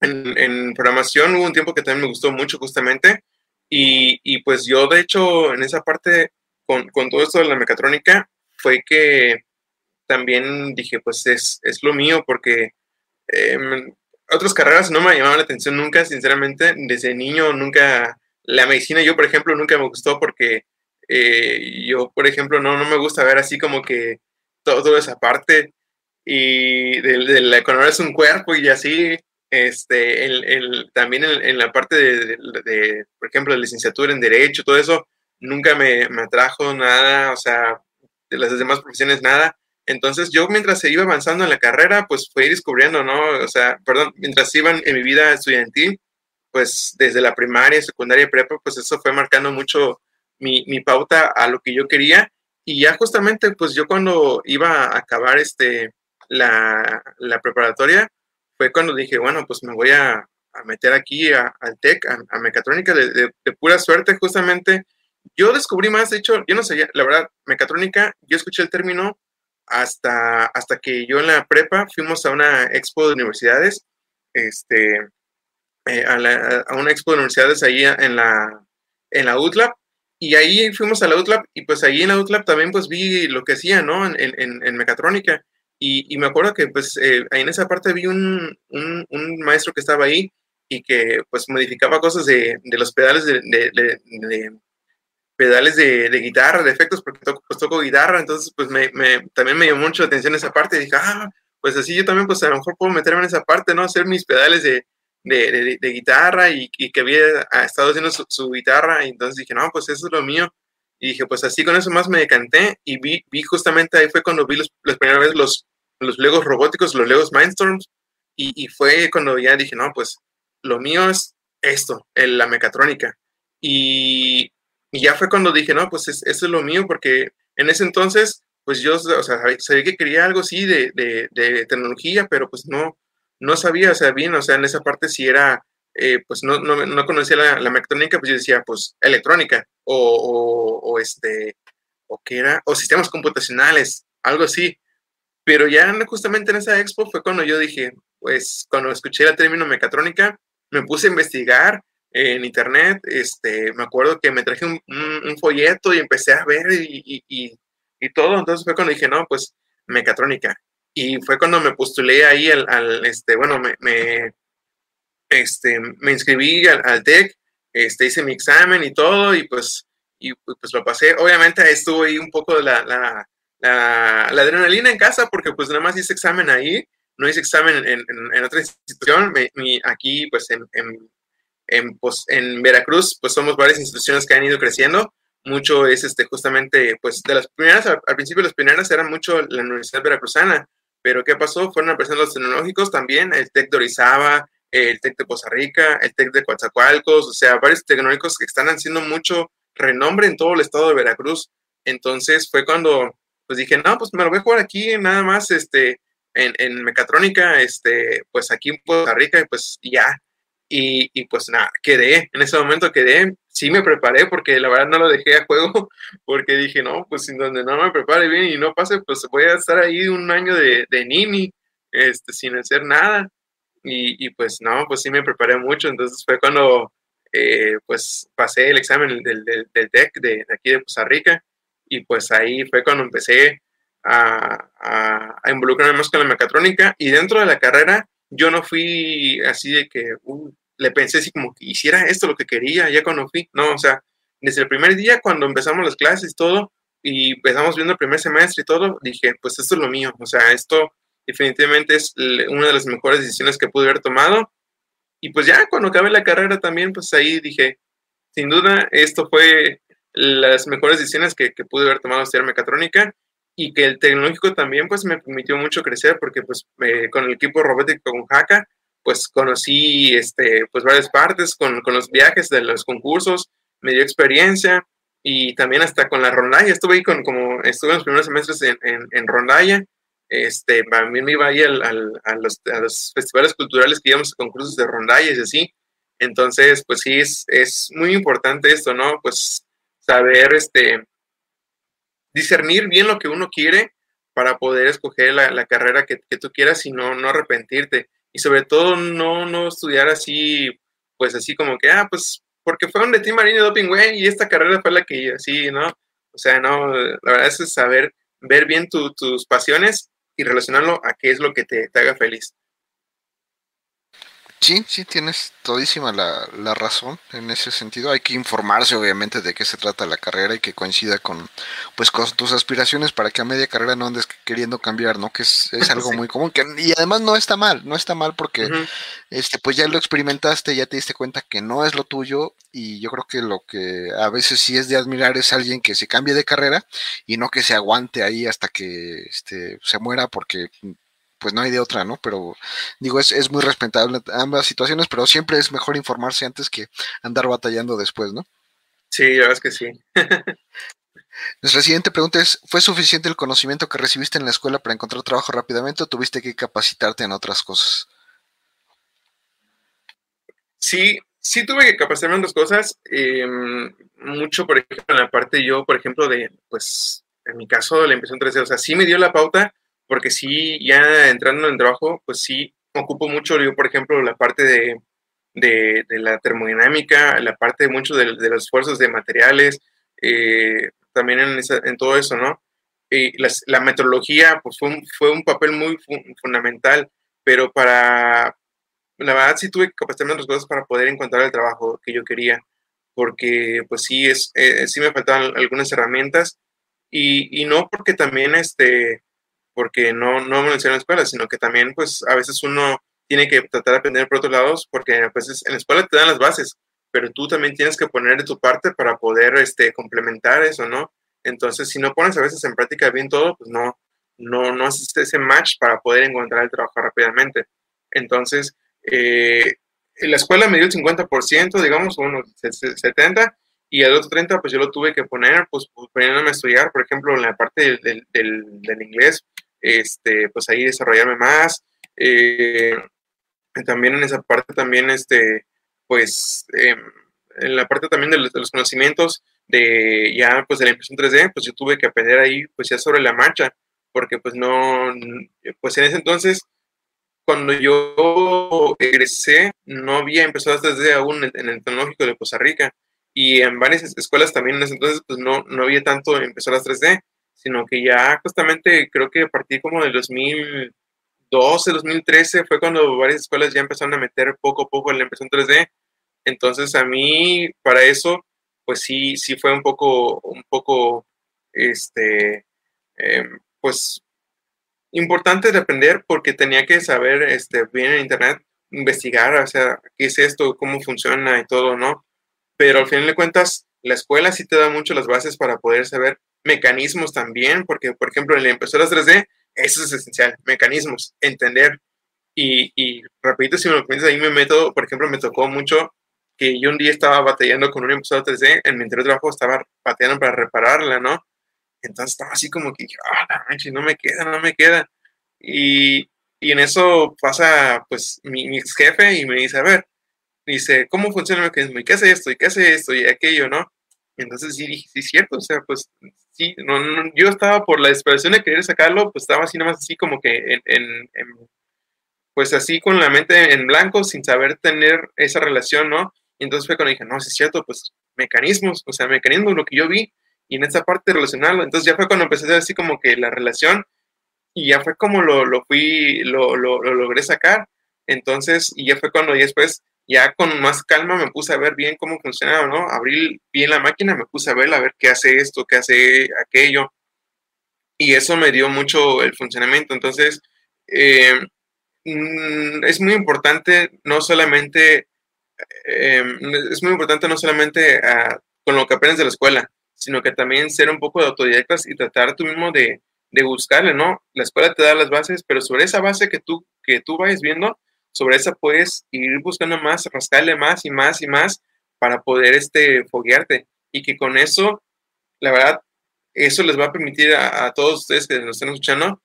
en, en programación hubo un tiempo que también me gustó mucho justamente y, pues yo, de hecho, en esa parte, con, todo esto de la mecatrónica, fue que también dije, pues es, lo mío, porque em, otras carreras no me llamaban la atención nunca, sinceramente, desde niño nunca, la medicina yo, por ejemplo, nunca me gustó porque eh, yo, por ejemplo, no, no me gusta ver así como que todo, toda esa parte y de, de la economía es un cuerpo y así, este, el, también en, la parte de, por ejemplo, de licenciatura en Derecho, todo eso, nunca me, me, atrajo nada, o sea, de las demás profesiones nada. Entonces yo mientras se iba avanzando en la carrera, pues fui descubriendo, ¿no? O sea, perdón, mientras iba en, mi vida estudiantil, pues desde la primaria, secundaria prepa, pues eso fue marcando mucho mi, mi, pauta a lo que yo quería. Y ya justamente, pues yo cuando iba a acabar este, la, la preparatoria, fue cuando dije, bueno, pues me voy a, meter aquí al TEC, a, mecatrónica, de, pura suerte, justamente. Yo descubrí más, de hecho, yo no sabía, la verdad, mecatrónica, yo escuché el término hasta, hasta que yo en la prepa fuimos a una expo de universidades, este, eh, a, una expo de universidades ahí en la, en la UTLAB, y ahí fuimos a la UTLAB, y pues ahí en la UTLAB también pues vi lo que hacía, ¿no? En, en, en mecatrónica, y, me acuerdo que pues eh, ahí en esa parte vi un, un, un, maestro que estaba ahí y que pues modificaba cosas de, de los pedales de, de, pedales de, guitarra, de efectos, porque toco, pues, toco guitarra, entonces pues me, me, también me llamó mucho la atención esa parte, y dije, ah, pues así yo también pues a lo mejor puedo meterme en esa parte, ¿no? Hacer mis pedales de, guitarra y, y, que había estado haciendo su, guitarra, y entonces dije, no, pues eso es lo mío. Y dije, pues así con eso más me decanté y vi, vi justamente ahí fue cuando vi los, las primeras veces los, los Legos robóticos, los Legos Mindstorms, y, y, fue cuando ya dije, no, pues lo mío es esto, la mecatrónica. Y, y, ya fue cuando dije, no, pues eso es lo mío, porque en ese entonces, pues yo, o sea, sabía que quería algo así de, de, de, tecnología, pero pues no, no sabía, o sea, bien, o sea, en esa parte si era, eh, pues no, no, no, conocía la, la, mecatrónica, pues yo decía, pues electrónica, o, o, o este, o qué era, o sistemas computacionales, algo así. Pero ya justamente en esa expo fue cuando yo dije, pues cuando escuché el término mecatrónica, me puse a investigar en internet, este, me acuerdo que me traje un, folleto y empecé a ver y, y, y, todo, entonces fue cuando dije, no, pues mecatrónica. Y fue cuando me postulé ahí al, este, bueno, me, este, me inscribí al, TEC, este, hice mi examen y todo, y pues, y pues lo pasé. Obviamente estuvo ahí un poco la, la la, adrenalina en casa porque pues nada más hice examen ahí, no hice examen en, en, otra institución. aquí pues en, en, pues en Veracruz pues somos varias instituciones que han ido creciendo. Mucho es este justamente pues de las primeras, al, principio las primeras eran mucho la Universidad Veracruzana, pero ¿qué pasó? Fueron apareciendo los tecnológicos también, el TEC de Orizaba, el TEC de Poza Rica, el TEC de Coatzacoalcos, o sea, varios tecnológicos que están haciendo mucho renombre en todo el estado de Veracruz. Entonces fue cuando pues dije, no, pues me lo voy a jugar aquí nada más, este, en, en mecatrónica, este, pues aquí en Puerto Rica, y pues ya. Y, y, pues nada, quedé, en ese momento quedé, sí me preparé porque la verdad no lo dejé a juego, porque dije, no, pues sin donde no me prepare bien y no pase, pues voy a estar ahí un año de, de nini, este, sin hacer nada. Y, y, pues no, pues sí me preparé mucho, entonces fue cuando eh, pues pasé el examen del, del, del TEC de, de, aquí de Costa Rica y pues ahí fue cuando empecé a, a, involucrarme más con la mecatrónica y dentro de la carrera yo no fui así de que uh, le pensé así como que hiciera esto lo que quería ya cuando fui, no, o sea, desde el primer día cuando empezamos las clases todo y empezamos viendo el primer semestre y todo, dije, pues esto es lo mío, o sea, esto definitivamente es una de las mejores decisiones que pude haber tomado. Y pues ya cuando acabé la carrera también, pues ahí dije, sin duda, esto fue las mejores decisiones que, que pude haber tomado estudiar mecatrónica y que el tecnológico también pues me permitió mucho crecer porque pues con el equipo robótico con Haka pues conocí este, pues varias partes con, con, los viajes de los concursos, me dio experiencia y también hasta con la rondalla, estuve ahí con, como estuve en los primeros semestres en, en, en rondalla, este, también me iba ahí al, al, a, los, a, los, festivales culturales que íbamos a concursos de rondallas y así, entonces pues sí, es, es muy importante esto, ¿no? Pues saber este, discernir bien lo que uno quiere para poder escoger la, carrera que, tú quieras y no, no arrepentirte. Y sobre todo no, no estudiar así, pues así como que, ah, pues porque fueron de ti Marino Doping Way y esta carrera fue la que así, ¿no? O sea, no, la verdad es saber, ver bien tus pasiones y relacionarlo a qué es lo que te, te haga feliz. Sí, sí, tienes todísima la, la, razón en ese sentido. Hay que informarse, obviamente, de qué se trata la carrera y que coincida con, pues, con tus aspiraciones para que a media carrera no andes queriendo cambiar, ¿no? Que es, es algo muy común. Que, y además no está mal, no está mal porque, este, pues ya lo experimentaste, ya te diste cuenta que no es lo tuyo y yo creo que lo que a veces sí es de admirar es alguien que se cambie de carrera y no que se aguante ahí hasta que, este, se muera porque pues no hay de otra, ¿no? Pero digo, es, es muy respetable ambas situaciones, pero siempre es mejor informarse antes que andar batallando después, ¿no? Sí, la verdad es que sí. Nuestra siguiente pregunta es, ¿fue suficiente el conocimiento que recibiste en la escuela para encontrar trabajo rápidamente o tuviste que capacitarte en otras cosas? sí, sí tuve que capacitarme en dos cosas. Em, mucho, por ejemplo, en la parte yo, por ejemplo, de, pues, en mi caso, de la impresión 3D, o sea, sí me dio la pauta, porque sí, ya entrando en el trabajo, pues sí, ocupo mucho, yo, por ejemplo, la parte de, de, la termodinámica, la parte de mucho de, los esfuerzos de materiales, eh, también en, en, todo eso, ¿no? Y la metodología, pues fue un, fue un papel muy fundamental, pero para, la verdad sí tuve que capacitarme en otras cosas para poder encontrar el trabajo que yo quería, porque pues sí, es, eh, sí me faltaban algunas herramientas y, y, no porque también, este, porque no, no me lo enseñaron en la escuela, sino que también pues a veces uno tiene que tratar de aprender por otros lados, porque pues en la escuela te dan las bases, pero tú también tienes que poner de tu parte para poder este, complementar eso, ¿no? Entonces, si no pones a veces en práctica bien todo, pues no, no, no haces ese match para poder encontrar el trabajo rápidamente. Entonces, eh, la escuela me dio el 50%, digamos, unos 70%, y el otro 30%, pues yo lo tuve que poner, pues, poniéndome a estudiar, por ejemplo, en la parte del, del, del, inglés, este, pues ahí desarrollarme más. Eh, también en esa parte, también, este, pues, em, en la parte también de los, conocimientos de ya, pues, de la impresión 3D, pues yo tuve que aprender ahí, pues ya sobre la marcha, porque pues no, pues en ese entonces cuando yo egresé, no había empezado desde aún en el tecnológico de Costa Rica. Y en varias escuelas también en ese entonces, pues no, no había tanto impresoras 3D, sino que ya justamente creo que a partir como del 2012, 2013 fue cuando varias escuelas ya empezaron a meter poco a poco la impresión 3D. Entonces a mí, para eso, pues sí, sí fue un poco, un poco, este, em, pues importante de aprender porque tenía que saber este, bien en internet, investigar, o sea, qué es esto, cómo funciona y todo, ¿no? Pero al final de cuentas, la escuela sí te da mucho las bases para poder saber mecanismos también, porque, por ejemplo, en la impresora 3D, eso es esencial, mecanismos, entender. Y, y rapidito, si me lo piensas, ahí me meto, por ejemplo, me tocó mucho que yo un día estaba batallando con una impresora 3D, en mi anterior trabajo estaba batallando para repararla, ¿no? Entonces estaba así como que, ah, no me queda, no me queda. Y, y en eso pasa, pues, mi, mi, ex jefe y me dice, a ver, dice, ¿cómo funciona el mecanismo? ¿Y qué hace esto? ¿Y qué hace esto? Y aquello, ¿no? Entonces sí sí, es cierto, o sea, pues, sí, no, no, yo estaba por la desesperación de querer sacarlo, pues estaba así nomás así como que en, en, en, pues así con la mente en blanco, sin saber tener esa relación, ¿no? Y entonces fue cuando dije, no, es cierto, pues mecanismos, o sea, mecanismos, lo que yo vi, y en esa parte relacionarlo. Entonces ya fue cuando empecé a hacer así como que la relación y ya fue como lo, lo fui, lo, lo, lo, logré sacar. Entonces, y ya fue cuando y después, ya con más calma me puse a ver bien cómo funcionaba, ¿no? Abrí bien la máquina, me puse a ver, a ver qué hace esto, qué hace aquello. Y eso me dio mucho el funcionamiento. Entonces, eh, mm, es muy importante no solamente, eh, es muy importante no solamente uh, con lo que aprendes de la escuela, sino que también ser un poco de autodidactas y tratar tú mismo de, de buscarle, ¿no? La escuela te da las bases, pero sobre esa base que tú, que tú vayas viendo, sobre esa puedes ir buscando más, rascarle más y más y más para poder este, foguearte. Y que con eso, la verdad, eso les va a permitir a, a todos ustedes que nos estén escuchando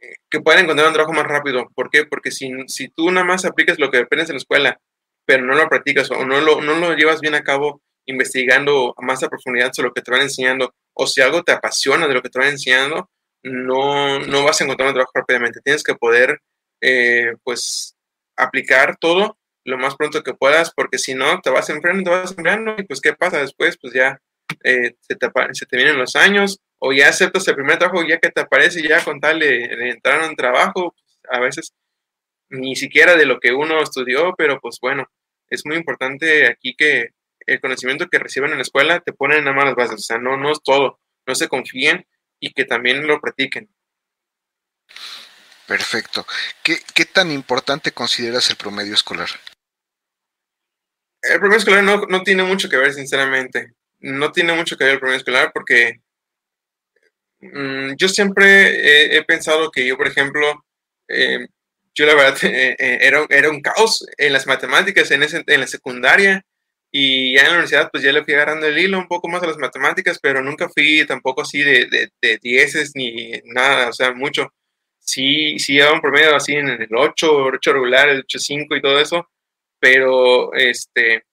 eh, que puedan encontrar un trabajo más rápido. ¿Por qué? Porque si, si tú nada más aplicas lo que aprendes en la escuela, pero no lo practicas o no lo, no lo llevas bien a cabo investigando más a profundidad sobre lo que te van enseñando, o si algo te apasiona de lo que te van enseñando, no, no vas a encontrar un trabajo rápidamente. Tienes que poder, eh, pues, aplicar todo lo más pronto que puedas, porque si no, te vas enfriando, te vas enfriando, y pues, ¿qué pasa después? Pues ya eh, se, te, vienen los años, o ya aceptas el primer trabajo ya que te aparece, ya con tal de, entrar a un trabajo, pues, a veces ni siquiera de lo que uno estudió, pero pues bueno, es muy importante aquí que el conocimiento que reciben en la escuela te ponen en malas bases, o sea, no, no es todo, no se confíen y que también lo practiquen. Perfecto. ¿Qué, ¿Qué, tan importante consideras el promedio escolar? El promedio escolar no, no, tiene mucho que ver, sinceramente. No tiene mucho que ver el promedio escolar porque mmm, yo siempre he, pensado que yo, por ejemplo, eh, yo la verdad eh, eh, era, era un caos en las matemáticas en, ese, en la secundaria y ya en la universidad, pues ya le fui agarrando el hilo un poco más a las matemáticas, pero nunca fui tampoco así de, de, de dieces ni nada, o sea, mucho. Sí, sí llevaba un promedio así en el 8, 8 regular, el 8.5 y todo eso, pero este,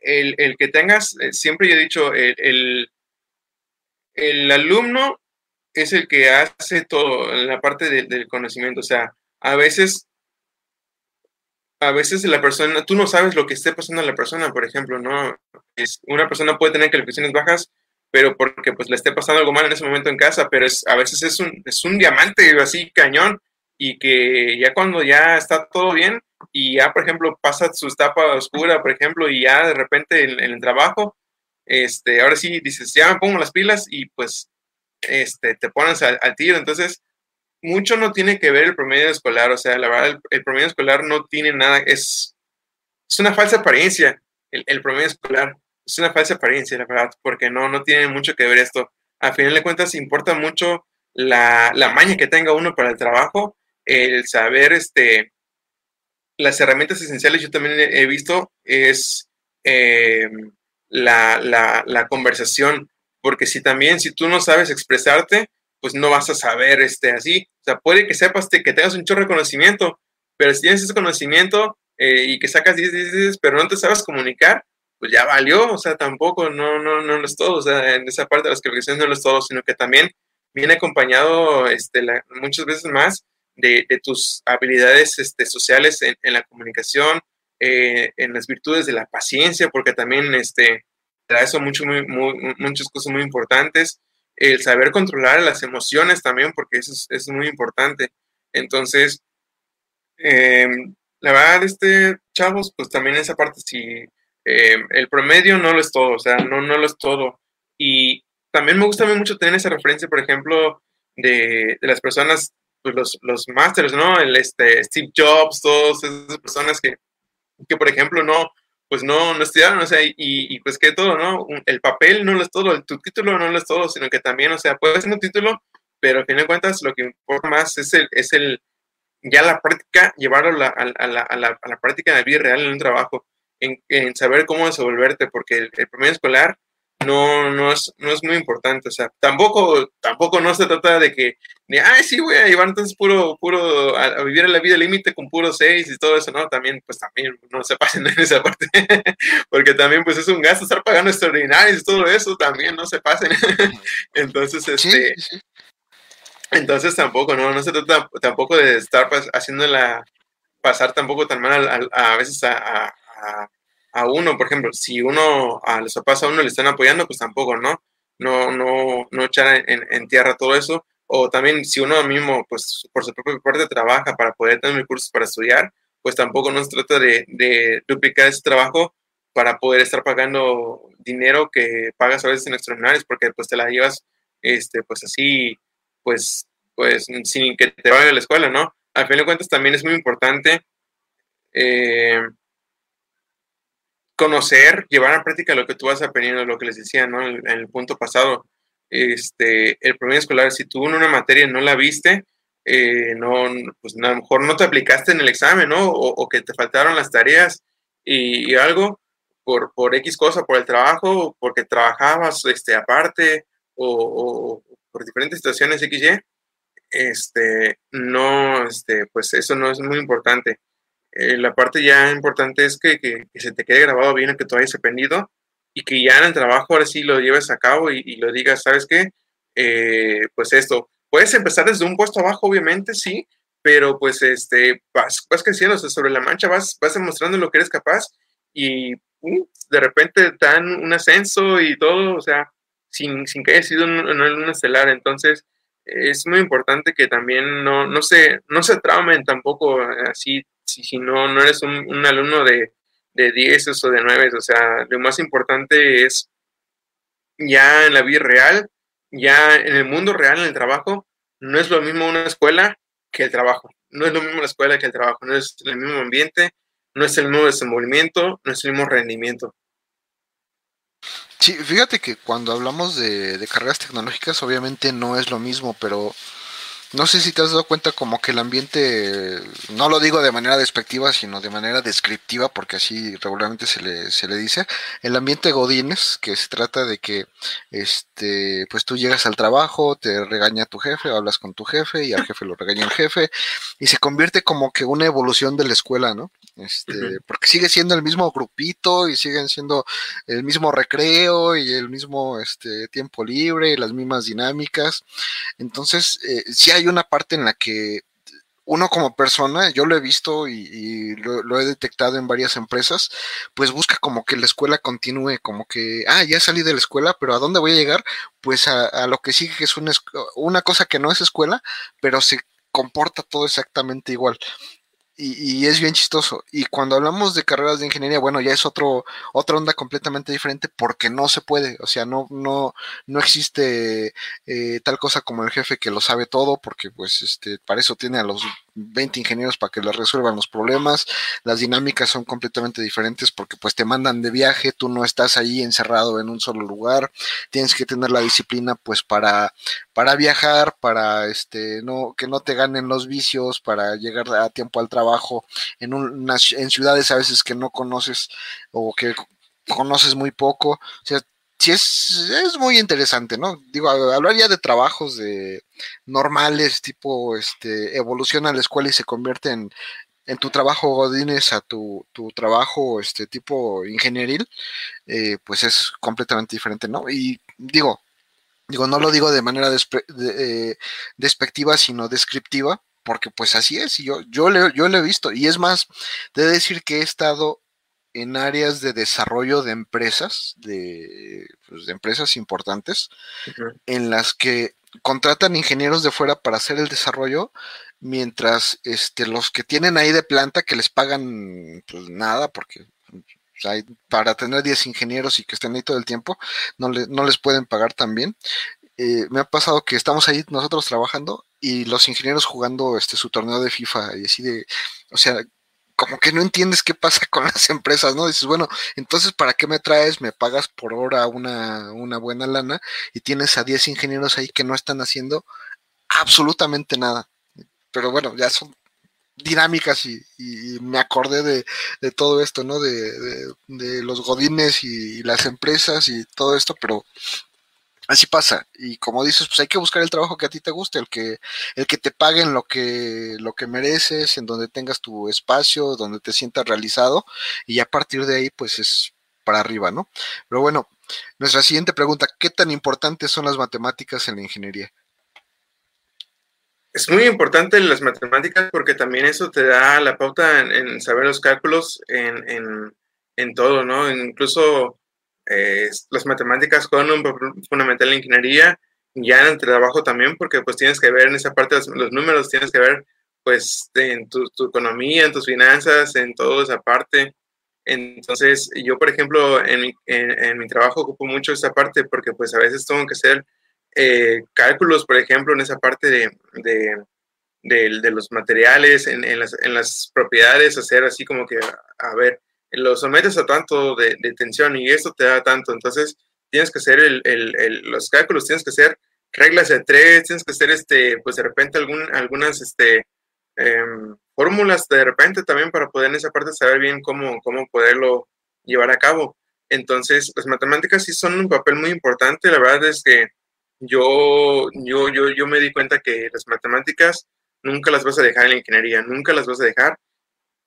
el, el que tengas, eh, siempre yo he dicho, el, el, alumno es el que hace todo en la parte del conocimiento, o sea, a veces a veces la persona, tú no sabes lo que esté pasando a la persona, por ejemplo, ¿no? Es, una persona puede tener calificaciones bajas, pero porque pues le esté pasando algo mal en ese momento en casa, pero es, a veces es un, es un diamante así cañón y que ya cuando ya está todo bien y ya, por ejemplo, pasa su etapa oscura, por ejemplo, y ya de repente en, el trabajo, este, ahora sí dices, ya me pongo las pilas y pues este, te pones al, tiro. Entonces, mucho no tiene que ver el promedio escolar, o sea, la verdad, el, promedio escolar no tiene nada, es, es una falsa apariencia, el, promedio escolar, es una falsa apariencia, la verdad, porque no, no tiene mucho que ver esto. A final de cuentas, importa mucho la, la maña que tenga uno para el trabajo, el saber, este, las herramientas esenciales, yo también he visto, es em, la, la, la conversación, porque si también, si tú no sabes expresarte, pues no vas a saber este, así. O sea, puede que sepas que tengas un chorro de conocimiento, pero si tienes ese conocimiento eh, y que sacas 10, 10, 10, pero no te sabes comunicar, pues ya valió, o sea, tampoco, no, no, no lo es todo, o sea, en esa parte de las calificaciones no lo es todo, sino que también viene acompañado este, muchas veces más de, tus habilidades este, sociales en, la comunicación, eh, en las virtudes de la paciencia, porque también este, trae eso mucho, muchas cosas muy importantes, el saber controlar las emociones también, porque eso es, muy importante. Entonces, em, la verdad, este, chavos, pues también esa parte, si em, el promedio no lo es todo, o sea, no, no lo es todo. Y también me gusta mucho tener esa referencia, por ejemplo, de, las personas, pues los, los másteres, ¿no? El este, Steve Jobs, todas esas personas que, que, por ejemplo, no, pues no, no estudiaron, o sea, y, pues que todo, ¿no? El papel no lo es todo, tu título no lo es todo, sino que también, o sea, puede ser un título, pero al fin de cuentas lo que importa más es el, es el ya la práctica, llevarlo a la, a la, a la, a la práctica en la vida real, en un trabajo, en, en saber cómo desenvolverte, porque el, el primer escolar no, no, es, no es muy importante. O sea, tampoco, tampoco no se trata de que, de, ay, sí, voy a llevar entonces puro, puro, a, vivir en la vida límite con puro seis y todo eso, ¿no? También, pues también no se pasen en esa parte, porque también, pues es un gasto estar pagando extraordinarios y todo eso, también no se pasen. entonces, este, entonces tampoco, ¿no? No se trata tampoco de estar pues, haciéndola pasar tampoco tan mal a, a, veces a a uno, por ejemplo, si uno a los papás a uno le están apoyando, pues tampoco, ¿no? No, no, no echar en, tierra todo eso. O también si uno mismo, pues por su propia parte trabaja para poder tener recursos para estudiar, pues tampoco no se trata de, duplicar ese trabajo para poder estar pagando dinero que pagas a veces en extraordinarios, porque pues te la llevas, este, pues así, pues, pues sin que te vaya a la escuela, ¿no? Al fin de cuentas también es muy importante eh, conocer, llevar a práctica lo que tú vas aprendiendo, lo que les decía, ¿no? En, el punto pasado, este, el promedio escolar, si tú en una materia no la viste, eh, no, pues a lo mejor no te aplicaste en el examen, ¿no? O, que te faltaron las tareas y, algo por, por X cosa, por el trabajo, porque trabajabas este, aparte o, por diferentes situaciones XY, este, no, este, pues eso no es muy importante. Eh, la parte ya importante es que, que, se te quede grabado bien, que tú hayas aprendido y que ya en el trabajo ahora sí lo lleves a cabo y, lo digas, ¿sabes qué? Eh, pues esto, puedes empezar desde un puesto abajo, obviamente, sí, pero pues este, vas, vas creciendo, sobre la mancha vas, vas demostrando lo que eres capaz y uh, de repente te dan un ascenso y todo, o sea, sin, sin que haya sido en un, estelar. Entonces, es muy importante que también no, no, se, no se traumen tampoco así si, si no, no eres un, alumno de, de 10 o de 9, o sea, lo más importante es ya en la vida real, ya en el mundo real, en el trabajo, no es lo mismo una escuela que el trabajo. No es lo mismo la escuela que el trabajo, no es el mismo ambiente, no es el mismo desenvolvimiento, no es el mismo rendimiento. Sí, fíjate que cuando hablamos de, de carreras tecnológicas, obviamente no es lo mismo, pero no sé si te has dado cuenta como que el ambiente, no lo digo de manera despectiva, sino de manera descriptiva, porque así regularmente se le, se le dice, el ambiente Godines, que se trata de que este, pues tú llegas al trabajo, te regaña tu jefe, hablas con tu jefe y al jefe lo regaña el jefe, y se convierte como que una evolución de la escuela, ¿no? Este, porque sigue siendo el mismo grupito y siguen siendo el mismo recreo y el mismo este, tiempo libre y las mismas dinámicas. Entonces, eh, sí hay una parte en la que uno como persona, yo lo he visto y, lo, he detectado en varias empresas, pues busca como que la escuela continúe, como que, ah, ya salí de la escuela, pero ¿a dónde voy a llegar? Pues a, lo que sigue, que es una, una cosa que no es escuela, pero se comporta todo exactamente igual y, es bien chistoso. Y cuando hablamos de carreras de ingeniería, bueno, ya es otro, otra onda completamente diferente porque no se puede, o sea, no, no, no existe eh, tal cosa como el jefe que lo sabe todo, porque pues este, para eso tiene a los 20 ingenieros para que les resuelvan los problemas. Las dinámicas son completamente diferentes porque pues te mandan de viaje, tú no estás ahí encerrado en un solo lugar, tienes que tener la disciplina pues para, para viajar, para este, no, que no te ganen los vicios, para llegar a tiempo al trabajo en, en ciudades a veces que no conoces o que conoces muy poco. O sea, sí es, es muy interesante, ¿no? Digo, hablar ya de trabajos de normales, tipo, este, evoluciona la escuela y se convierte en, en tu trabajo Godines a tu, tu trabajo, este, tipo ingenieril, eh, pues es completamente diferente, ¿no? Y digo, digo, no lo digo de manera eh, despectiva, sino descriptiva, porque pues así es, y yo, yo, le, yo lo he visto, y es más, de decir que he estado en áreas de desarrollo de empresas, de, pues, empresas importantes, en las que contratan ingenieros de fuera para hacer el desarrollo, mientras este, los que tienen ahí de planta que les pagan pues, nada, porque para tener 10 ingenieros y que estén ahí todo el tiempo, no, no les pueden pagar tan bien. Eh, me ha pasado que estamos ahí nosotros trabajando y los ingenieros jugando este su torneo de FIFA y así de, o sea, como que no entiendes qué pasa con las empresas, ¿no? Dices, bueno, entonces, ¿para qué me traes? Me pagas por hora una, una buena lana y tienes a 10 ingenieros ahí que no están haciendo absolutamente nada. Pero bueno, ya son dinámicas y, me acordé de, todo esto, ¿no? De, los godines y, las empresas y todo esto, pero así pasa. Y como dices, pues hay que buscar el trabajo que a ti te guste, el que, el que te paguen lo que, lo que mereces, en donde tengas tu espacio, donde te sientas realizado, y a partir de ahí, pues es para arriba, ¿no? Pero bueno, nuestra siguiente pregunta, ¿qué tan importantes son las matemáticas en la ingeniería? Es muy importante las matemáticas porque también eso te da la pauta en, saber los cálculos en, en, en todo, ¿no? Incluso eh, las matemáticas juegan un fundamental en ingeniería, ya en el trabajo también, porque pues tienes que ver en esa parte los, números, tienes que ver pues en tu, economía, en tus finanzas, en toda esa parte. Entonces, yo, por ejemplo, en mi, en, mi trabajo ocupo mucho esa parte porque pues a veces tengo que hacer eh, cálculos, por ejemplo, en esa parte de, de, de, los materiales, en, en, las, en, las, propiedades, hacer así como que, a ver, lo sometes a tanto de, tensión y esto te da tanto. Entonces, tienes que hacer el, los cálculos, tienes que hacer reglas de tres, tienes que hacer, este, pues de repente algún, algunas este, em, fórmulas de repente también para poder en esa parte saber bien cómo, cómo poderlo llevar a cabo. Entonces, las matemáticas sí son un papel muy importante. La verdad es que yo, yo, yo, yo me di cuenta que las matemáticas nunca las vas a dejar en la ingeniería, nunca las vas a dejar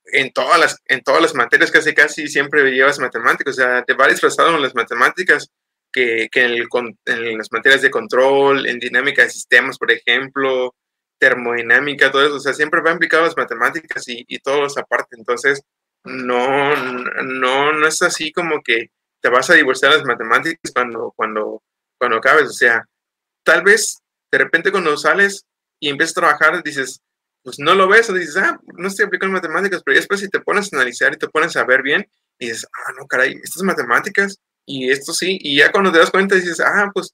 en todas las, en todas las materias casi casi siempre llevas matemáticas, o sea, te va disfrazado en las matemáticas que, que en, en, las materias de control, en dinámica de sistemas, por ejemplo, termodinámica, todo eso, o sea, siempre va implicado las matemáticas y, y todo esa parte, entonces no, no, no es así como que te vas a divorciar las matemáticas cuando, cuando, cuando acabes, o sea, tal vez de repente cuando sales y empiezas a trabajar dices, pues no lo ves o dices, ah, no estoy aplicando matemáticas, pero después si te pones a analizar y te pones a ver bien, y dices, ah, no, caray, estas matemáticas y esto sí, y ya cuando te das cuenta dices, ah, pues,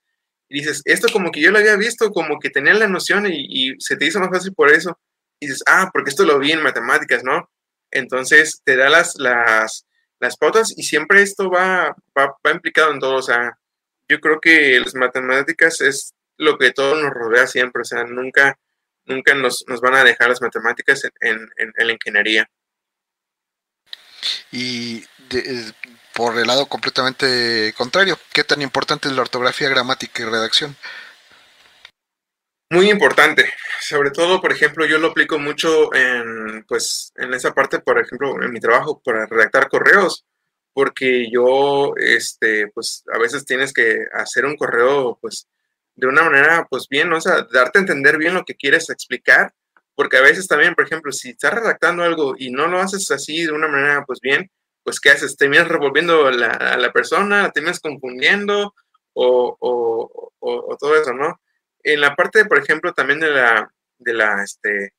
dices, esto como que yo lo había visto, como que tenía la noción y, se te hizo más fácil por eso, y dices, ah, porque esto lo vi en matemáticas, ¿no? Entonces te da las, las, las pautas y siempre esto va, va, va implicado en todo, o sea, yo creo que las matemáticas es lo que todo nos rodea siempre, o sea, nunca nunca nos, van a dejar las matemáticas en, la ingeniería. Y por el lado completamente contrario, ¿qué tan importante es la ortografía, gramática y redacción? Muy importante, sobre todo, por ejemplo, yo lo aplico mucho en, pues, en esa parte, por ejemplo, en mi trabajo para redactar correos, porque yo, este, pues, a veces tienes que hacer un correo, pues, de una manera, pues, bien, o sea, darte a entender bien lo que quieres explicar, porque a veces también, por ejemplo, si estás redactando algo y no lo haces así de una manera, pues, bien, pues, ¿qué haces? Terminas revolviendo a la persona, la terminas confundiendo o, o, todo eso, ¿no? en la parte, por ejemplo, también de la, de la, este,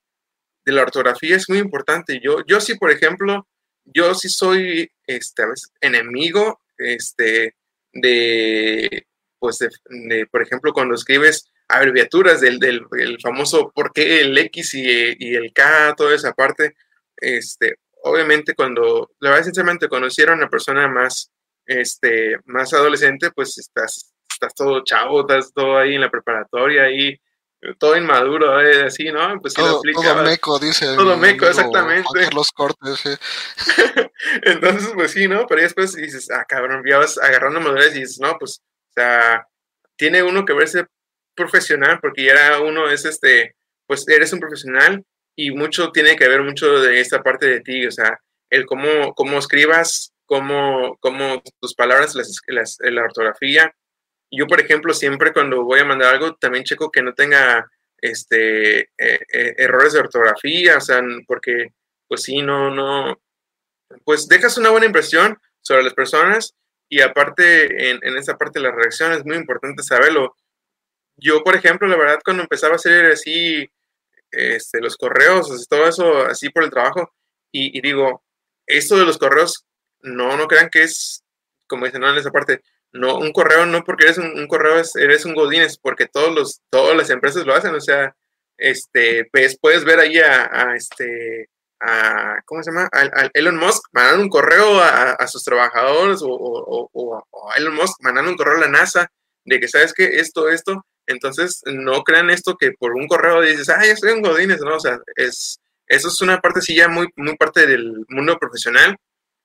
de la ortografía es muy importante. Yo, yo sí, por ejemplo, yo sí soy, este, enemigo, este, de, pues, de, por ejemplo, cuando escribes abreviaturas del, del, famoso por qué el X y, y, el K, toda esa parte, este, obviamente cuando, la verdad, sinceramente, cuando hicieron a una persona más, este, más adolescente, pues estás estás todo chavo, estás todo ahí en la preparatoria, ahí todo inmaduro, eh, así, ¿no? Pues todo, todo meco, dice. Todo meco, exactamente. Los cortes, Entonces, pues sí, ¿no? Pero después dices, ah, cabrón, ya vas agarrando madurez y dices, no, pues, o sea, tiene uno que verse profesional, porque ya uno es este, pues eres un profesional y mucho tiene que ver mucho de esta parte de ti, o sea, el cómo, cómo escribas, cómo, cómo tus palabras, las, la ortografía, yo, por ejemplo, siempre cuando voy a mandar algo, también checo que no tenga este, eh, eh, errores de ortografía, o sea, porque, pues sí, no, no, pues dejas una buena impresión sobre las personas y aparte, en, en esa parte de la redacción es muy importante saberlo. Yo, por ejemplo, la verdad, cuando empezaba a hacer así este, los correos, todo eso así por el trabajo, y, y, digo, esto de los correos, no, no crean que es, como dicen, no, en esa parte, no, un correo no porque eres un, correo, eres un Godínez, porque todos los, todas las empresas lo hacen, o sea, este, pues puedes ver ahí a, este, a, ¿cómo se llama? A, Elon Musk mandando un correo a, sus trabajadores o, a Elon Musk mandando un correo a la NASA de que, ¿sabes qué? Esto, esto. Entonces, no crean esto que por un correo dices, ah, ya soy un Godínez, ¿no? O sea, es, eso es una parte, sí, ya muy, muy parte del mundo profesional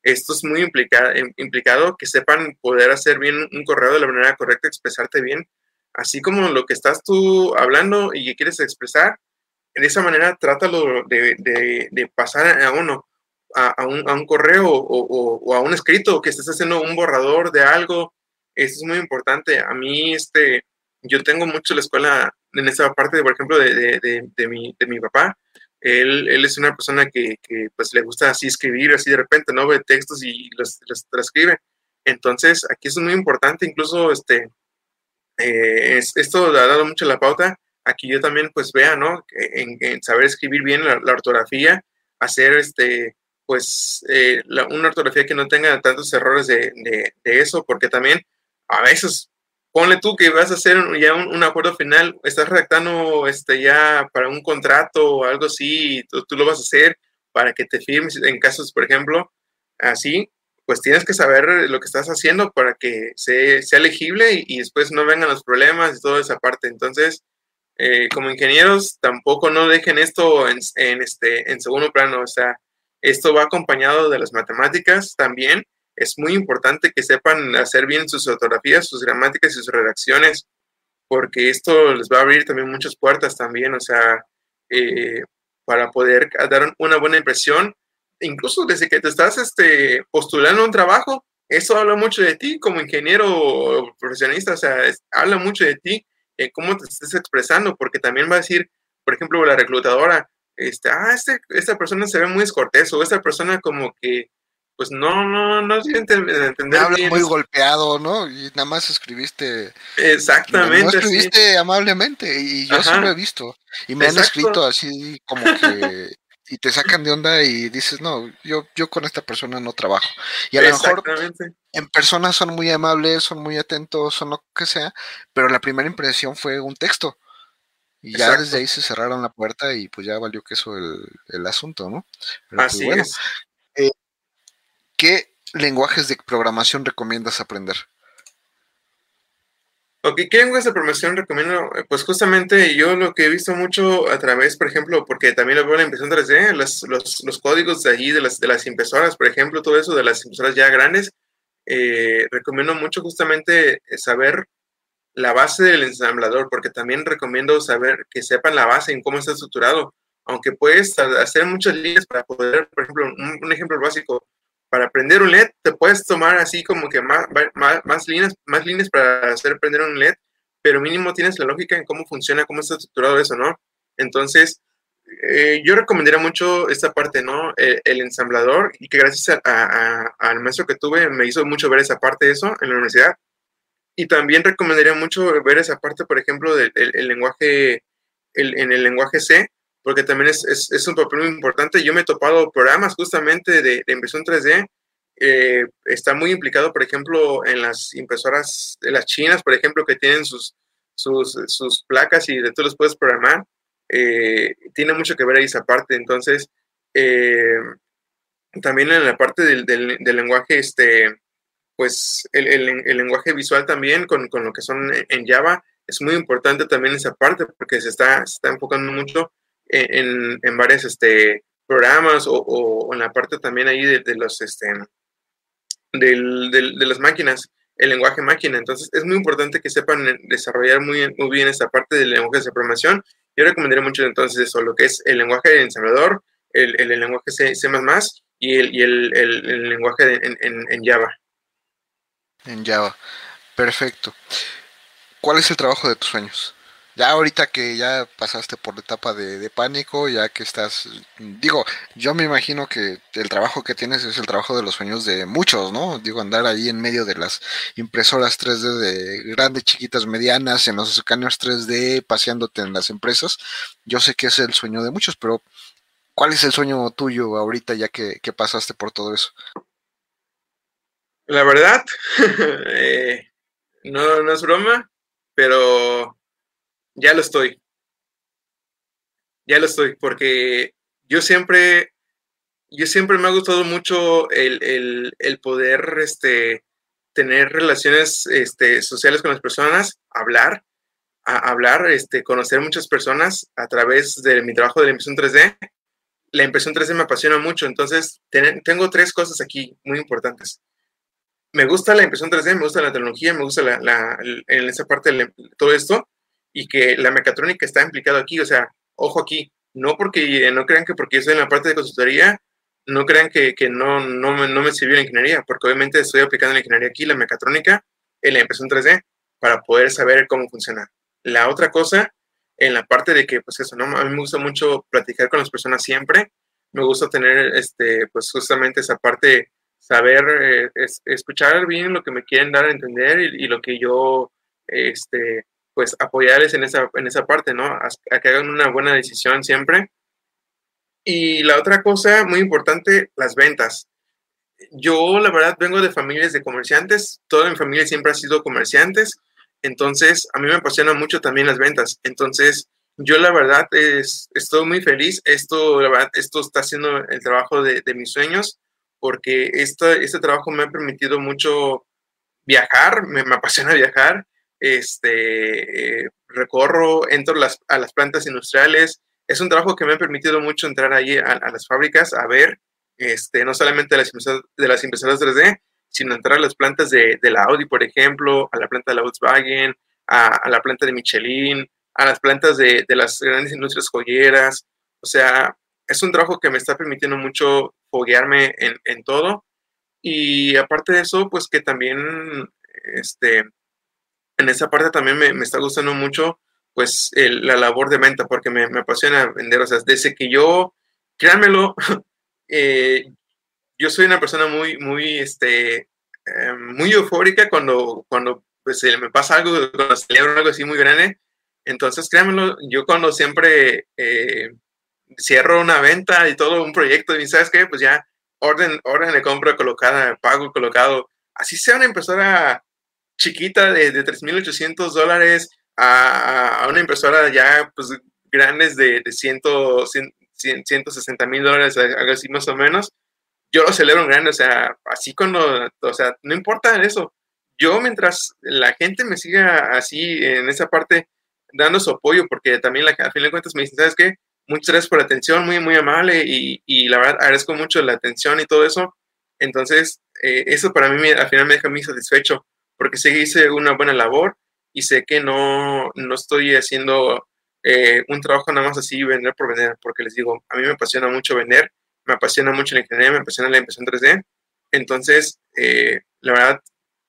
esto es muy implicado, que sepan poder hacer bien un correo de la manera correcta, expresarte bien, así como lo que estás tú hablando y que quieres expresar, de esa manera trátalo de, pasar a uno, a, un, correo o, a un escrito, que estés haciendo un borrador de algo, eso es muy importante. A mí, este, yo tengo mucho la escuela en esa parte, por ejemplo, de, mi, de mi papá, él, él es una persona que, que, pues le gusta así escribir, así de repente, ¿no? Ve textos y los, transcribe. Entonces, aquí es muy importante, incluso este, eh, esto ha dado mucho la pauta. Aquí yo también, pues vea, ¿no? En, saber escribir bien la, ortografía, hacer este, pues, eh, una ortografía que no tenga tantos errores de, de, de, eso, porque también a veces ponle tú que vas a hacer ya un, acuerdo final, estás redactando este, ya para un contrato o algo así, tú, tú, lo vas a hacer para que te firmes en casos, por ejemplo, así, pues tienes que saber lo que estás haciendo para que sea, sea legible y, después no vengan los problemas y toda esa parte. Entonces, eh, como ingenieros, tampoco no dejen esto en, en, este, en segundo plano, o sea, esto va acompañado de las matemáticas también. Es muy importante que sepan hacer bien sus ortografías, sus gramáticas y sus redacciones, porque esto les va a abrir también muchas puertas también, o sea, eh, para poder dar una buena impresión, incluso desde que te estás este, postulando un trabajo, eso habla mucho de ti como ingeniero profesionista, o sea, habla mucho de ti, en cómo te estés expresando, porque también va a decir, por ejemplo, la reclutadora, este, ah, este, esta persona se ve muy descortés, o esta persona como que pues no, no, no sé entender. Habla muy golpeado, ¿no? Y nada más escribiste. Exactamente. No, escribiste amablemente, y yo sí lo he visto. Y me han escrito así como que. Y te sacan de onda y dices, no, yo, yo con esta persona no trabajo. Y a lo mejor en persona son muy amables, son muy atentos, son lo que sea, pero la primera impresión fue un texto. Y ya desde ahí se cerraron la puerta y pues ya valió que eso el, el asunto, ¿no? Pero pues, Así es. ¿qué lenguajes de programación recomiendas aprender? Ok, ¿qué lenguajes de programación recomiendo? Pues justamente yo lo que he visto mucho a través, por ejemplo, porque también lo veo en la impresión 3D, los, los, los, códigos de allí, de las, de las impresoras, por ejemplo, todo eso de las impresoras ya grandes, eh, recomiendo mucho justamente saber la base del ensamblador, porque también recomiendo saber que sepan la base en cómo está estructurado, aunque puedes hacer muchas líneas para poder, por ejemplo, un, un ejemplo básico, para prender un LED te puedes tomar así como que más, más, líneas, más líneas para hacer prender un LED, pero mínimo tienes la lógica en cómo funciona, cómo está estructurado eso, ¿no? Entonces, eh, yo recomendaría mucho esta parte, ¿no? El, ensamblador, y que gracias al maestro que tuve me hizo mucho ver esa parte de eso en la universidad. Y también recomendaría mucho ver esa parte, por ejemplo, del lenguaje, en el lenguaje C, porque también es, es, es, un papel muy importante. Yo me he topado programas justamente de, de impresión 3D. Eh, está muy implicado, por ejemplo, en las impresoras las chinas, por ejemplo, que tienen sus, sus, sus placas y de tú los puedes programar. Eh, tiene mucho que ver ahí esa parte. Entonces, eh, también en la parte del, del, lenguaje, este, pues el, el, el, lenguaje visual también con, con, lo que son en Java, es muy importante también esa parte porque se está, se está enfocando mucho en, varios este, programas o, en la parte también ahí de, los, este, del, de las máquinas, el lenguaje máquina. Entonces, es muy importante que sepan desarrollar muy, muy bien esta parte del lenguaje de programación. Yo recomendaría mucho entonces eso, lo que es el lenguaje de ensamblador, el, el lenguaje C, C++ y el, y el, el lenguaje en, en, en Java. En Java. Perfecto. ¿Cuál es el trabajo de tus sueños? Ya ahorita que ya pasaste por la etapa de, pánico, ya que estás, digo, yo me imagino que el trabajo que tienes es el trabajo de los sueños de muchos, ¿no? Digo, andar ahí en medio de las impresoras 3D de grandes, chiquitas, medianas, en los escáneres 3D, paseándote en las empresas. Yo sé que es el sueño de muchos, pero ¿cuál es el sueño tuyo ahorita ya que, pasaste por todo eso? La verdad, eh, no, no es broma, pero ya lo estoy. Ya lo estoy, porque yo siempre, yo siempre me ha gustado mucho el, poder este, tener relaciones este, sociales con las personas, hablar, hablar, este, conocer muchas personas a través de mi trabajo de la impresión 3D. La impresión 3D me apasiona mucho, entonces tengo tres cosas aquí muy importantes. Me gusta la impresión 3D, me gusta la tecnología, me gusta la, en esa parte de todo esto, y que la mecatrónica está implicada aquí. O sea, ojo aquí, no porque no crean que porque yo estoy en la parte de consultoría, no crean que, que no, no, no me sirvió la ingeniería, porque obviamente estoy aplicando la ingeniería aquí, la mecatrónica, en la impresión 3D, para poder saber cómo funciona. La otra cosa, en la parte de que, pues eso, ¿no? A mí me gusta mucho platicar con las personas siempre, me gusta tener, este, pues justamente esa parte, saber, eh, escuchar bien lo que me quieren dar a entender y, y lo que yo, este, pues apoyarles en esa, en esa parte, ¿no? A, que hagan una buena decisión siempre. Y la otra cosa muy importante, las ventas. Yo, la verdad, vengo de familias de comerciantes, toda mi familia siempre ha sido comerciantes, entonces a mí me apasiona mucho también las ventas. Entonces, yo la verdad es, estoy muy feliz, esto, la verdad, esto está haciendo el trabajo de, de mis sueños, porque este, este trabajo me ha permitido mucho viajar, me, me apasiona viajar, este, eh, recorro, entro las, a las plantas industriales. Es un trabajo que me ha permitido mucho entrar ahí a, las fábricas a ver, este, no solamente de las, de las impresoras 3D, sino entrar a las plantas de, de, la Audi, por ejemplo, a la planta de la Volkswagen, a, a la planta de Michelin, a las plantas de, de, las grandes industrias joyeras. O sea, es un trabajo que me está permitiendo mucho foguearme en, en todo. Y aparte de eso, pues que también este, en esa parte también me, me está gustando mucho, pues, la labor de venta, porque me, me, apasiona vender. O sea, desde que yo, créanmelo, eh, yo soy una persona muy, muy, este, eh, muy eufórica cuando, cuando pues, me pasa algo, cuando celebro algo así muy grande. Entonces, créanmelo, yo cuando siempre eh, cierro una venta y todo un proyecto, y sabes qué, pues ya orden, orden de compra colocada, pago colocado, así sea una impresora chiquita de, de 3.800 dólares a, a, una impresora ya pues grandes de, de 100, 160 mil dólares, algo así más o menos, yo lo celebro en grande, o sea, así cuando, o sea, no importa eso, yo mientras la gente me siga así en esa parte, dando su apoyo, porque también la, al final de cuentas me dicen, ¿sabes qué? Muchas gracias por la atención, muy, muy amable y, y la verdad agradezco mucho la atención y todo eso. Entonces, eh, eso para mí al final me deja muy satisfecho, porque sé que hice una buena labor y sé que no, no estoy haciendo eh, un trabajo nada más así, vender por vender, porque les digo, a mí me apasiona mucho vender, me apasiona mucho la ingeniería, me apasiona la impresión 3D. Entonces, eh, la verdad,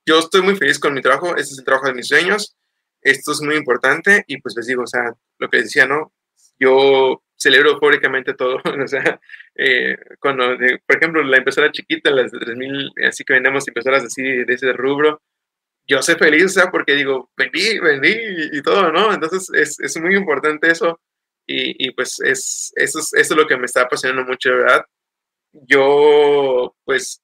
yo estoy muy feliz con mi trabajo, este es el trabajo de mis sueños, esto es muy importante y pues les digo, o sea, lo que decía, ¿no? Yo celebro eufóricamente todo, o sea, eh, cuando, por ejemplo, la impresora chiquita, las de 3000, así que vendemos impresoras así de ese rubro, yo sé feliz, o sea, porque digo, vendí, vendí y, todo, ¿no? Entonces es, es muy importante eso y, y pues es, eso, es, eso es lo que me está apasionando mucho, ¿verdad? Yo, pues,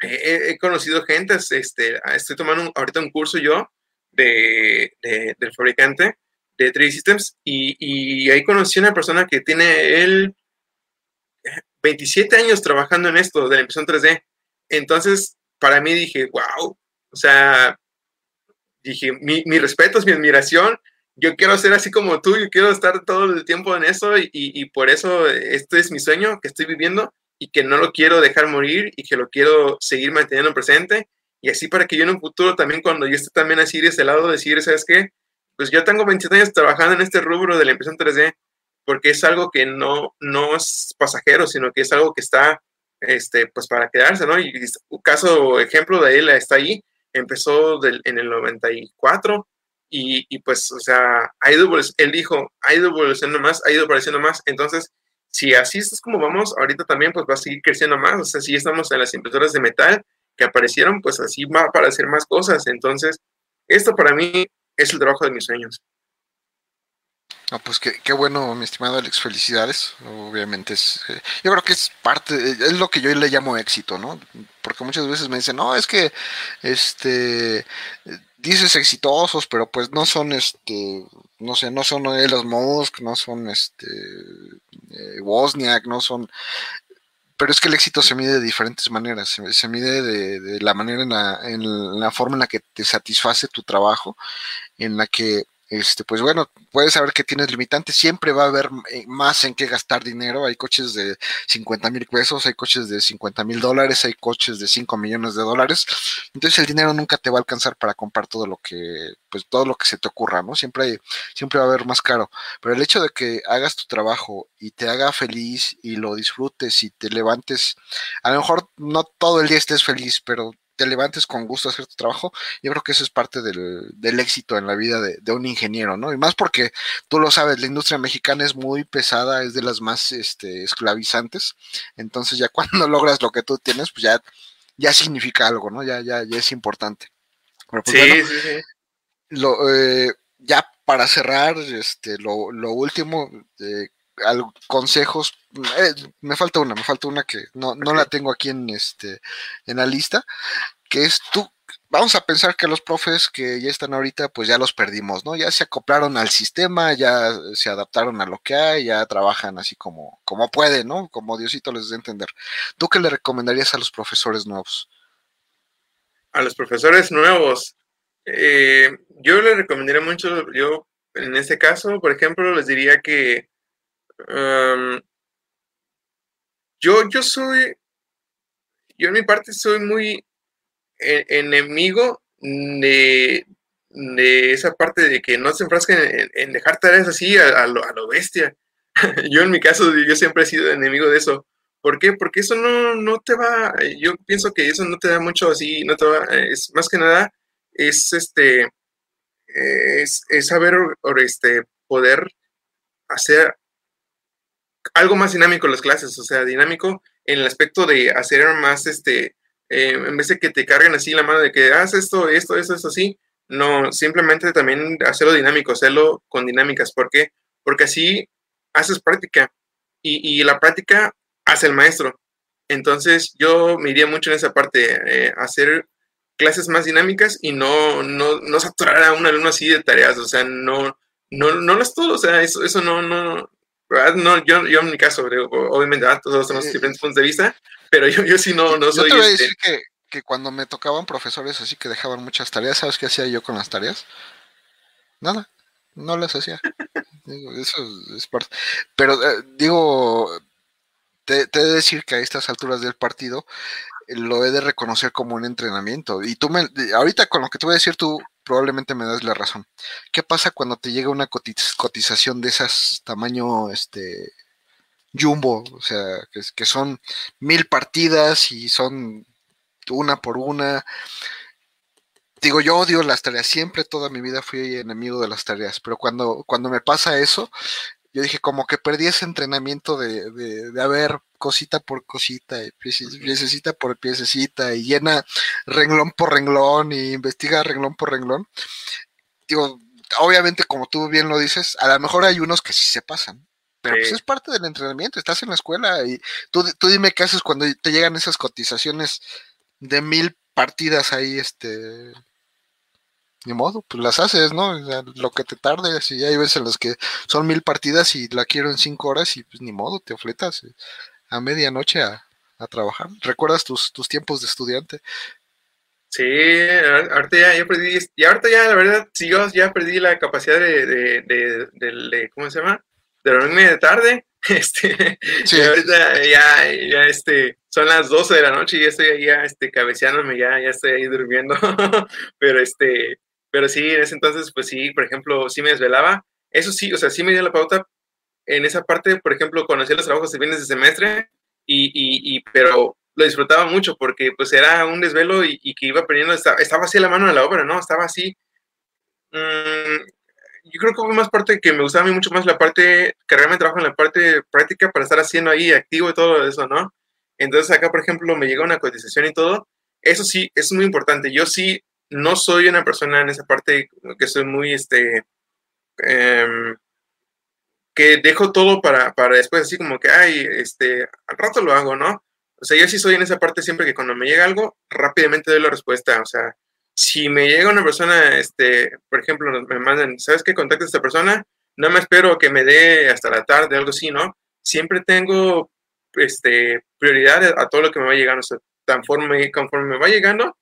he, conocido gente, este, estoy tomando ahorita un curso yo de, del fabricante de 3D Systems y, y, ahí conocí a una persona que tiene él 27 años trabajando en esto de la impresión 3D. Entonces, para mí dije, wow, o sea, dije, mi, mi respeto, mi admiración, yo quiero ser así como tú, yo quiero estar todo el tiempo en eso y, y, por eso este es mi sueño que estoy viviendo y que no lo quiero dejar morir y que lo quiero seguir manteniendo presente y así para que yo en un futuro también cuando yo esté también así de ese lado decir, ¿sabes qué? Pues yo tengo 27 años trabajando en este rubro de la impresión 3D porque es algo que no, no es pasajero, sino que es algo que está este, pues para quedarse, ¿no? Y caso, ejemplo de él está ahí, empezó en el 94 y, y, pues, o sea, ha ido, él dijo, ha ido evolucionando más, ha ido apareciendo más, entonces, si así es como vamos, ahorita también pues va a seguir creciendo más, o sea, si estamos en las impresoras de metal que aparecieron, pues así va a aparecer más cosas, entonces, esto para mí es el trabajo de mis sueños. No, pues qué, qué, bueno, mi estimado Alex, felicidades. Obviamente es, eh, yo creo que es parte, es lo que yo le llamo éxito, ¿no? Porque muchas veces me dicen, no, es que, este, dices exitosos, pero pues no son, este, no sé, no son los Musk, no son, este, eh, Wozniak, no son, pero es que el éxito se mide de diferentes maneras, se, se mide de, de, la manera en la, en la forma en la que te satisface tu trabajo, en la que este, pues bueno, puedes saber que tienes limitantes, siempre va a haber eh, más en qué gastar dinero, hay coches de 50 mil pesos, hay coches de 50 mil dólares, hay coches de 5 millones de dólares, entonces el dinero nunca te va a alcanzar para comprar todo lo que, pues todo lo que se te ocurra, ¿no? Siempre, hay, siempre va a haber más caro, pero el hecho de que hagas tu trabajo y te haga feliz y lo disfrutes y te levantes, a lo mejor no todo el día estés feliz, pero te levantes con gusto a hacer tu trabajo, yo creo que eso es parte del, del éxito en la vida de, de, un ingeniero, ¿no? Y más porque tú lo sabes, la industria mexicana es muy pesada, es de las más este, esclavizantes, entonces ya cuando logras lo que tú tienes, pues ya, ya significa algo, ¿no? Ya, ya, ya es importante. Pero pues, sí, bueno, sí, sí. Lo, eh, ya para cerrar, este, lo, lo último, eh, consejos. Eh, me falta una, me falta una que no, no la tengo aquí en este en la lista, que es tú. Vamos a pensar que los profes que ya están ahorita, pues ya los perdimos, ¿no? Ya se acoplaron al sistema, ya se adaptaron a lo que hay, ya trabajan así como, como pueden, ¿no? Como Diosito les dé entender. ¿Tú qué le recomendarías a los profesores nuevos? A los profesores nuevos, eh, yo le recomendaría mucho, yo en este caso, por ejemplo, les diría que Um, yo, yo soy, yo en mi parte soy muy e, enemigo de, de, esa parte de que no se enfrasquen en, en dejar tareas así a, a, lo, a, lo, bestia. yo en mi caso, yo siempre he sido enemigo de eso. ¿Por qué? Porque eso no, no te va, yo pienso que eso no te da mucho así, no te va, es más que nada, es este, es, es saber, este, poder hacer algo más dinámico las clases, o sea, dinámico en el aspecto de hacer más, este, eh, en vez de que te carguen así la mano de que haz esto, esto, esto, esto, así, no, simplemente también hacerlo dinámico, hacerlo con dinámicas. ¿Por qué? Porque así haces práctica y, y la práctica hace el maestro. Entonces yo me iría mucho en esa parte, eh, hacer clases más dinámicas y no, no, no saturar a un alumno así de tareas, o sea, no, no, no las todo, o sea, eso, eso no, no, no, yo, yo en mi caso, obviamente, todos tenemos diferentes puntos de vista, pero yo, yo sí no, no soy. Yo te voy a este decir que que cuando me tocaban profesores así que dejaban muchas tareas, ¿sabes qué hacía yo con las tareas? Nada, no las hacía. eso es parte. Pero eh, digo, te, te he de decir que a estas alturas del partido lo he de reconocer como un entrenamiento. Y tú me, ahorita con lo que te voy a decir, tú probablemente me das la razón. ¿Qué pasa cuando te llega una cotización de esas tamaño, este, jumbo? O sea, que, que son mil partidas y son una por una. Digo, yo odio las tareas, siempre toda mi vida fui enemigo de las tareas, pero cuando, cuando me pasa eso, yo dije, como que perdí ese entrenamiento de, de, de haber cosita por cosita, y piececita por piececita, y llena renglón por renglón, y investiga renglón por renglón. Digo, obviamente, como tú bien lo dices, a lo mejor hay unos que sí se pasan, pero pues es parte del entrenamiento, estás en la escuela, y tú, tú dime qué haces cuando te llegan esas cotizaciones de mil partidas ahí, este, ni modo, pues las haces, ¿no? lo que te tardes, y hay veces en las que son mil partidas y la quiero en cinco horas y pues ni modo, te ofletas eh, a medianoche a, trabajar. ¿Recuerdas tus, tus tiempos de estudiante? Sí, ahorita ya, ya perdí, y ahorita ya la verdad, si yo ya perdí la capacidad de, de, de, ¿cómo se llama? De dormirme de tarde, este, sí. ahorita ya, ya, este, son las 12 de la noche y ya estoy ya, este, cabeceándome, ya, ya estoy ahí durmiendo, pero este, pero sí, en ese entonces, pues sí, por ejemplo, sí me desvelaba. Eso sí, o sea, sí me dio la pauta en esa parte, por ejemplo, conocí los trabajos de fines de semestre, y, y, y, pero lo disfrutaba mucho porque pues era un desvelo y, y que iba aprendiendo, estaba, estaba, así la mano de la obra, ¿no? Estaba así. Mmm, yo creo que fue más parte que me gustaba a mí mucho más la parte, cargarme trabajo en la parte práctica para estar haciendo ahí activo y todo eso, ¿no? Entonces acá, por ejemplo, me llega una cotización y todo. Eso sí, es muy importante. Yo sí no soy una persona en esa parte que soy muy, este, eh, que dejo todo para, para después, así como que, ay, este, al rato lo hago, ¿no? O sea, yo sí soy en esa parte siempre que cuando me llega algo, rápidamente doy la respuesta. O sea, si me llega una persona, este, por ejemplo, me mandan, ¿sabes qué? Contacta a esta persona, no me espero que me dé hasta la tarde, algo así, ¿no? Siempre tengo, este, prioridad a todo lo que me va llegando. O sea, conforme me va llegando,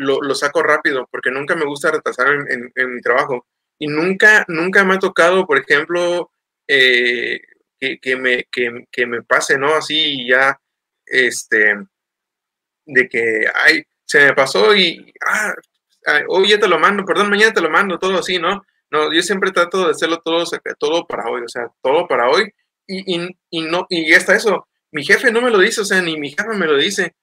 lo, lo, saco rápido, porque nunca me gusta retrasar en, mi trabajo. Y nunca, nunca me ha tocado, por ejemplo, eh, que, me, que, me pase, ¿no? Así ya, este, de que, ay, se me pasó y, ah, hoy ya te lo mando, perdón, mañana te lo mando, todo así, ¿no? No, yo siempre trato de hacerlo todo, todo para hoy, o sea, todo para hoy. Y, y, y no, y está eso. Mi jefe no me lo dice, o sea, ni mi jefe me lo dice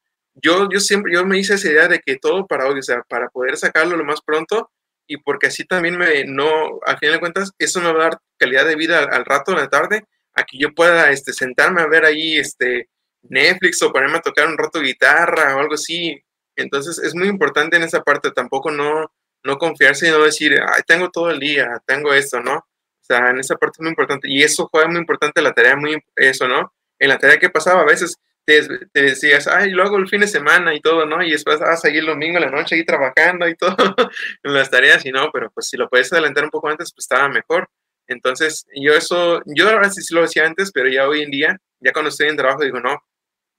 yo, yo siempre, yo me hice esa idea de que todo para hoy, o sea, para poder sacarlo lo más pronto y porque así también me, no, al final de cuentas, eso me va a dar calidad de vida al, rato, en la tarde, a que yo pueda, este, sentarme a ver ahí, este, Netflix o ponerme a tocar un rato guitarra o algo así. Entonces, es muy importante en esa parte, tampoco no, no confiarse y no decir, ay, tengo todo el día, tengo esto, ¿no? O sea, en esa parte es muy importante. Y eso fue muy importante la tarea, muy, eso, ¿no? En la tarea que pasaba, a veces te, decías, ay, lo hago el fin de semana y todo, ¿no? Y después vas a ir el domingo en la noche ahí trabajando y todo en las tareas y no, pero pues si lo puedes adelantar un poco antes, pues estaba mejor. Entonces, yo eso, yo ahora sí lo hacía antes, pero ya hoy en día, ya cuando estoy en trabajo, digo, no,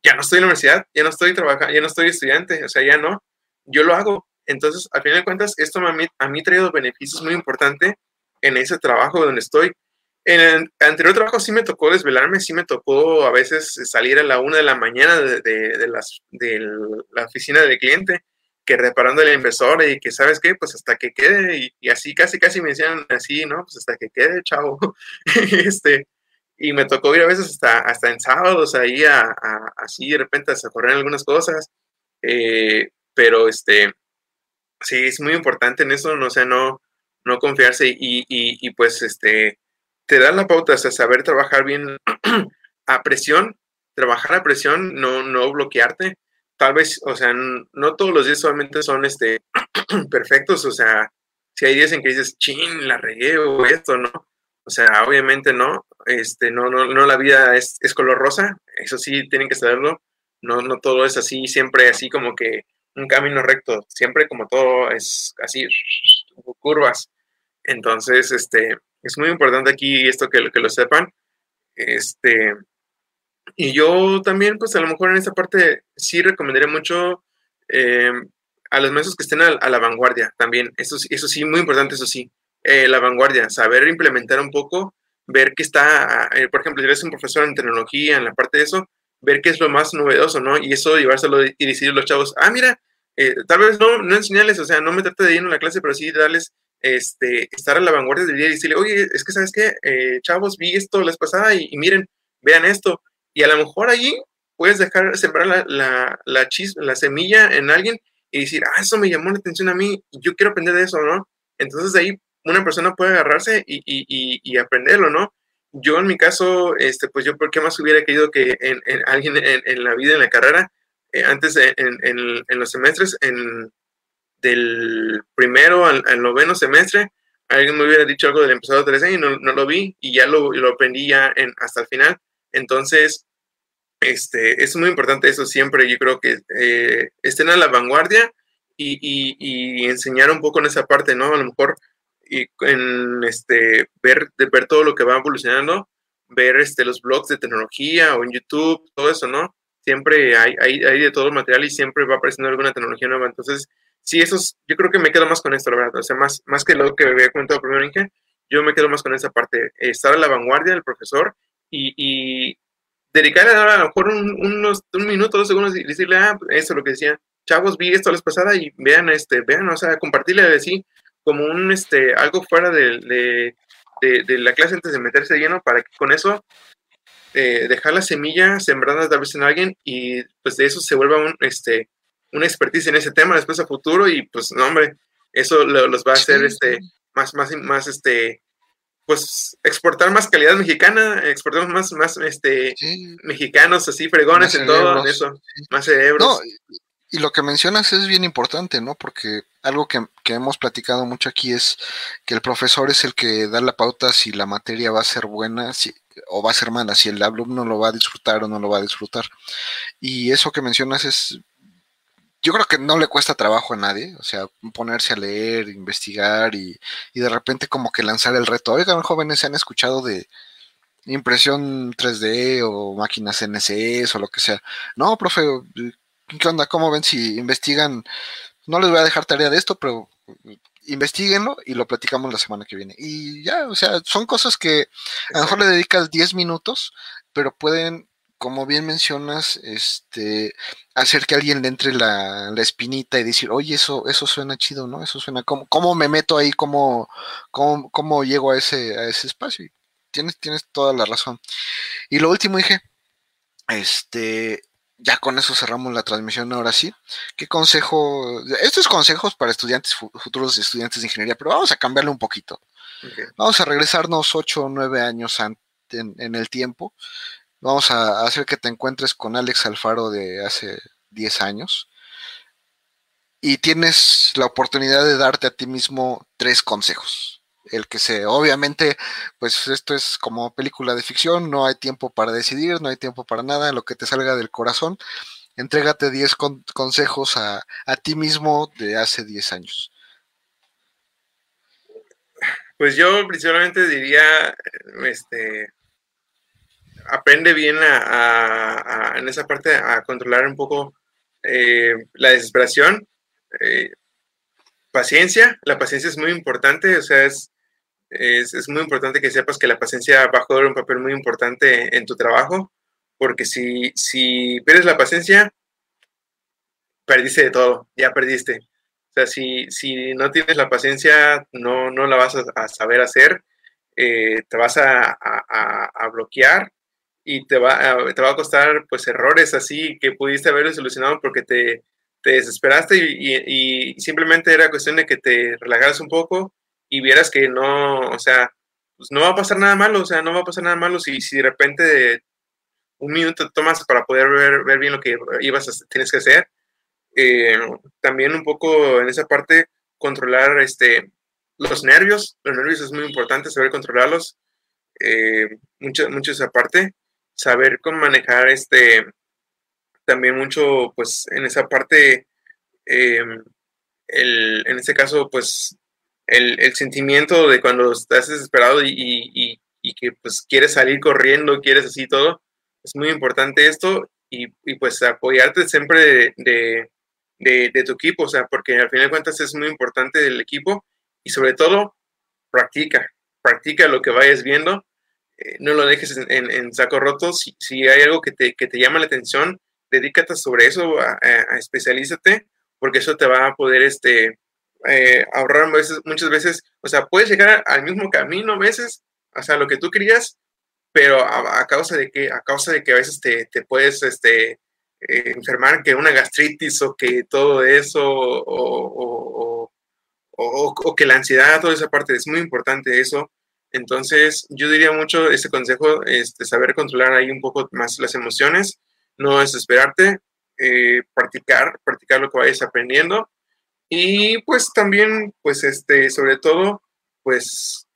ya no estoy en la universidad, ya no estoy trabajando, ya no estoy estudiante, o sea, ya no, yo lo hago. Entonces, al final de cuentas, esto a mí, a mí ha traído beneficios muy importantes en ese trabajo donde estoy en anterior trabajo sí me tocó desvelarme, sí me tocó a veces salir a la una de la mañana de, de, la oficina del cliente, que reparando el inversor y que, ¿sabes qué? Pues hasta que quede, y, así casi, casi me decían así, ¿no? Pues hasta que quede, chavo. este, y me tocó ir a veces hasta, hasta en sábados ahí a, así de repente a correr algunas cosas, eh, pero este, sí, es muy importante en eso, no sé, no, no confiarse y, y pues este, te dan la pauta, o saber trabajar bien a presión, trabajar a presión, no, no bloquearte. Tal vez, o sea, no todos los días solamente son este, perfectos, o sea, si hay días en que dices, chin, la regué o esto, ¿no? O sea, obviamente no, este, no, no, no la vida es, es color rosa, eso sí tienen que saberlo, no, no todo es así, siempre así como que un camino recto, siempre como todo es así, curvas. Entonces, este, es muy importante aquí esto que, que lo sepan. Este, y yo también, pues a lo mejor en esa parte sí recomendaría mucho eh, a los maestros que estén a, la vanguardia también, eso, eso sí, muy importante, eso sí, eh, la vanguardia, saber implementar un poco, ver qué está, eh, por ejemplo, si eres un profesor en tecnología, en la parte de eso, ver qué es lo más novedoso, ¿no? Y eso llevárselo y decirle a los chavos, ah, mira, tal vez no, no enseñarles, o sea, no meterte de lleno en la clase, pero sí darles este, estar a la vanguardia del día y decirle, oye, es que sabes qué, chavos, vi esto la pasada y, y, miren, vean esto. Y a lo mejor allí puedes dejar sembrar la, la, la, la semilla en alguien y decir, ah, eso me llamó la atención a mí, y yo quiero aprender de eso, ¿no? Entonces ahí una persona puede agarrarse y, y, y, aprenderlo, ¿no? Yo en mi caso, este, pues yo, ¿por qué más hubiera querido que en, en alguien en, en, la vida, en la carrera, eh, antes en, los semestres, en, del primero al, noveno semestre, alguien me hubiera dicho algo del empezado 3 y no, no, lo vi y ya lo, lo aprendí ya en, hasta el final. Entonces, este, es muy importante eso siempre. Yo creo que eh, estén a la vanguardia y, y, enseñar un poco en esa parte, ¿no? A lo mejor y en este, ver, de ver todo lo que va evolucionando, ver este, los blogs de tecnología o en YouTube, todo eso, ¿no? Siempre hay, hay, hay de todo el material y siempre va apareciendo alguna tecnología nueva. Entonces, sí, eso es, yo creo que me quedo más con esto, la verdad. O sea, más, más que lo que había comentado primero, Inge, yo me quedo más con esa parte, estar a la vanguardia del profesor y, y dedicarle a lo mejor un, unos, un minuto, dos segundos y decirle, ah, eso es lo que decía, chavos, vi esto la vez pasada y vean, este, vean, o sea, compartirle así como un, este, algo fuera de, de, la clase antes de meterse lleno para que con eso eh, dejar la semilla sembrada tal vez en alguien y pues de eso se vuelva un, este, una expertise en ese tema después a futuro y pues no, hombre, eso los va a hacer, este, más, más, más, este, pues exportar más calidad mexicana, exportamos más, más este, mexicanos así, fregones en todo eso, más cerebros. No, y lo que mencionas es bien importante, ¿no? Porque algo que, que, hemos platicado mucho aquí es que el profesor es el que da la pauta si la materia va a ser buena si, o va a ser mala, si el alumno lo va a disfrutar o no lo va a disfrutar. Y eso que mencionas es yo creo que no le cuesta trabajo a nadie, o sea, ponerse a leer, investigar y, y de repente como que lanzar el reto. Oigan, jóvenes, ¿se han escuchado de impresión 3D o máquinas NCS o lo que sea? No, profe, ¿qué onda? ¿Cómo ven si investigan? No les voy a dejar tarea de esto, pero investiguenlo y lo platicamos la semana que viene. Y ya, o sea, son cosas que a lo mejor le dedicas 10 minutos, pero pueden como bien mencionas, este, hacer que alguien le entre la, espinita y decir, oye, eso, eso suena chido, ¿no? Eso suena, ¿cómo, cómo me meto ahí? ¿Cómo, cómo, cómo llego a ese, a ese espacio? Y tienes, tienes toda la razón. Y lo último, dije, este, ya con eso cerramos la transmisión ahora sí. ¿Qué consejo? Estos consejos para estudiantes, futuros estudiantes de ingeniería, pero vamos a cambiarle un poquito. Vamos a regresarnos ocho o nueve años en, en, el tiempo Vamos a hacer que te encuentres con Alex Alfaro de hace 10 años y tienes la oportunidad de darte a ti mismo tres consejos. El que se, obviamente, pues esto es como película de ficción, no hay tiempo para decidir, no hay tiempo para nada, lo que te salga del corazón. Entrégate 10 consejos a, a, ti mismo de hace 10 años. Pues yo principalmente diría, este, aprende bien a, en esa parte a controlar un poco eh, la desesperación. Eh, paciencia, la paciencia es muy importante, o sea, es, es, muy importante que sepas que la paciencia va a jugar un papel muy importante en tu trabajo, porque si, si pierdes la paciencia, perdiste de todo, ya perdiste. O sea, si, si no tienes la paciencia, no, no la vas a, saber hacer, eh, te vas a, a, bloquear y te va, a, te va a costar pues errores así que pudiste haber solucionado porque te, te desesperaste y, y, simplemente era cuestión de que te relajaras un poco y vieras que no, o sea, pues no va a pasar nada malo, o sea, no va a pasar nada malo si, si de repente un minuto tomas para poder ver, ver bien lo que ibas a, tienes que hacer. Eh, también un poco en esa parte controlar este, los nervios, los nervios es muy importante saber controlarlos, eh, mucho, mucho esa parte saber cómo manejar este, también mucho, pues en esa parte, em, el, en este caso, pues el, el, sentimiento de cuando estás desesperado y, y, y, que pues quieres salir corriendo, quieres así todo, es muy importante esto y, y pues apoyarte siempre de, de, tu equipo, o sea, porque al final de cuentas es muy importante del equipo y sobre todo practica, practica lo que vayas viendo, eh, no lo dejes en, saco roto, si, hay algo que te, que te, llama la atención, dedícate sobre eso, a, especialízate, porque eso te va a poder este, eh, ahorrar muchas veces, o sea, puedes llegar al mismo camino a veces, o sea, lo que tú querías, pero a, causa de que, a causa de que a veces te, te puedes este, eh, enfermar, que una gastritis o que todo eso, o, o, que la ansiedad, toda esa parte, es muy importante eso. Entonces, yo diría mucho ese consejo, este, saber controlar ahí un poco más las emociones, no desesperarte, eh, practicar, practicar lo que vayas aprendiendo y pues también, pues este, sobre todo, pues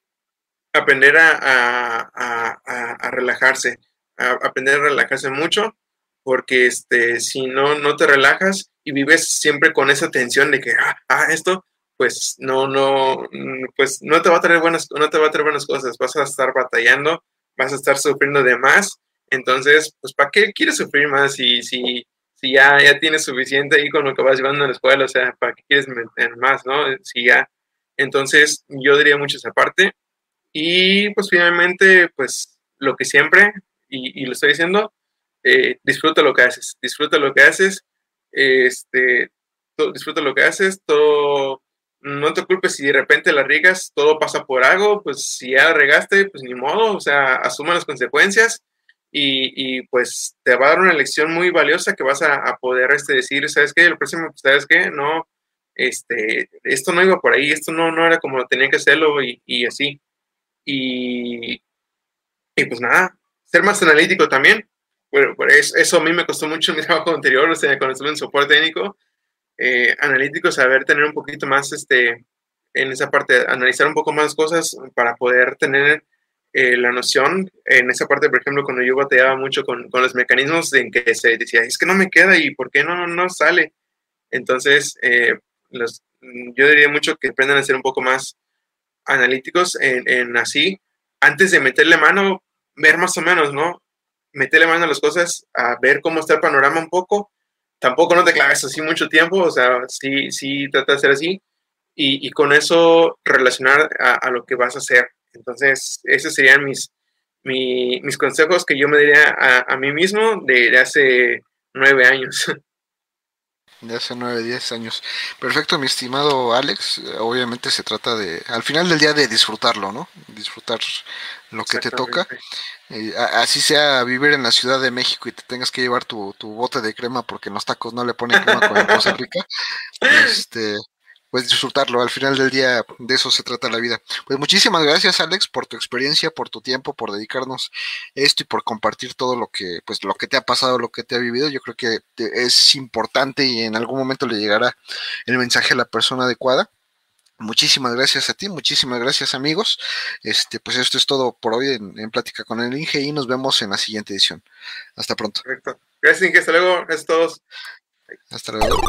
aprender a, a, relajarse, aprender a relajarse mucho, porque este, si no, no te relajas y vives siempre con esa tensión de que, ah, ah, esto, pues no, no, pues no te va a traer buenas, no te va a traer buenas cosas, vas a estar batallando, vas a estar sufriendo de más, entonces, pues, ¿para qué quieres sufrir más si, si, si ya, ya tienes suficiente ahí con lo que vas llevando a la escuela? O sea, ¿para qué quieres meter más, no? Si ya, entonces, yo diría mucho esa parte. Y pues finalmente, pues lo que siempre, y, lo estoy diciendo, eh, disfruta lo que haces, disfruta lo que haces, este, disfruta lo que haces, todo, no te culpes si de repente la riegas, todo pasa por algo, pues si ya la regaste, pues ni modo, o sea, asuma las consecuencias y, y pues te va a dar una lección muy valiosa que vas a, poder este, decir, ¿sabes qué? El próximo, ¿sabes qué? No, este, esto no iba por ahí, esto no, no era como tenía que hacerlo y, y así. Y, y pues nada, ser más analítico también. Bueno, eso, eso, a mí me costó mucho mi trabajo anterior, o sea, cuando estuve en soporte técnico, eh, analítico, saber tener un poquito más, este, en esa parte, analizar un poco más cosas para poder tener eh, la noción. En esa parte, por ejemplo, cuando yo batallaba mucho con, con, los mecanismos en que se decía, es que no me queda y por qué no, no sale. Entonces, eh, los, yo diría mucho que aprendan a ser un poco más analíticos en, así, antes de meterle mano, ver más o menos, ¿no? Meterle mano a las cosas, a ver cómo está el panorama un poco. Tampoco no te claves así mucho tiempo, o sea, sí, sí trata de ser así. Y, con eso relacionar a, lo que vas a hacer. Entonces, esos serían mis, mis consejos que yo me diría a, mí mismo de hace nueve años. de hace 9, 10 años. Perfecto, mi estimado Alex. Obviamente se trata de, al final del día, de disfrutarlo, ¿no? Disfrutar lo que te toca. Eh, así sea vivir en la Ciudad de México y te tengas que llevar tu, tu bote de crema porque en los tacos no le ponen crema con Costa Rica. Este, pues disfrutarlo. Al final del día de eso se trata la vida. Pues muchísimas gracias Alex por tu experiencia, por tu tiempo, por dedicarnos esto y por compartir todo lo que, pues lo que te ha pasado, lo que te ha vivido. Yo creo que es importante y en algún momento le llegará el mensaje a la persona adecuada. Muchísimas gracias a ti, muchísimas gracias amigos. Este, pues esto es todo por hoy en, Plática con el Inge y nos vemos en la siguiente edición. Hasta pronto. Perfecto. Gracias Inge, hasta luego. Gracias a todos. Hasta luego.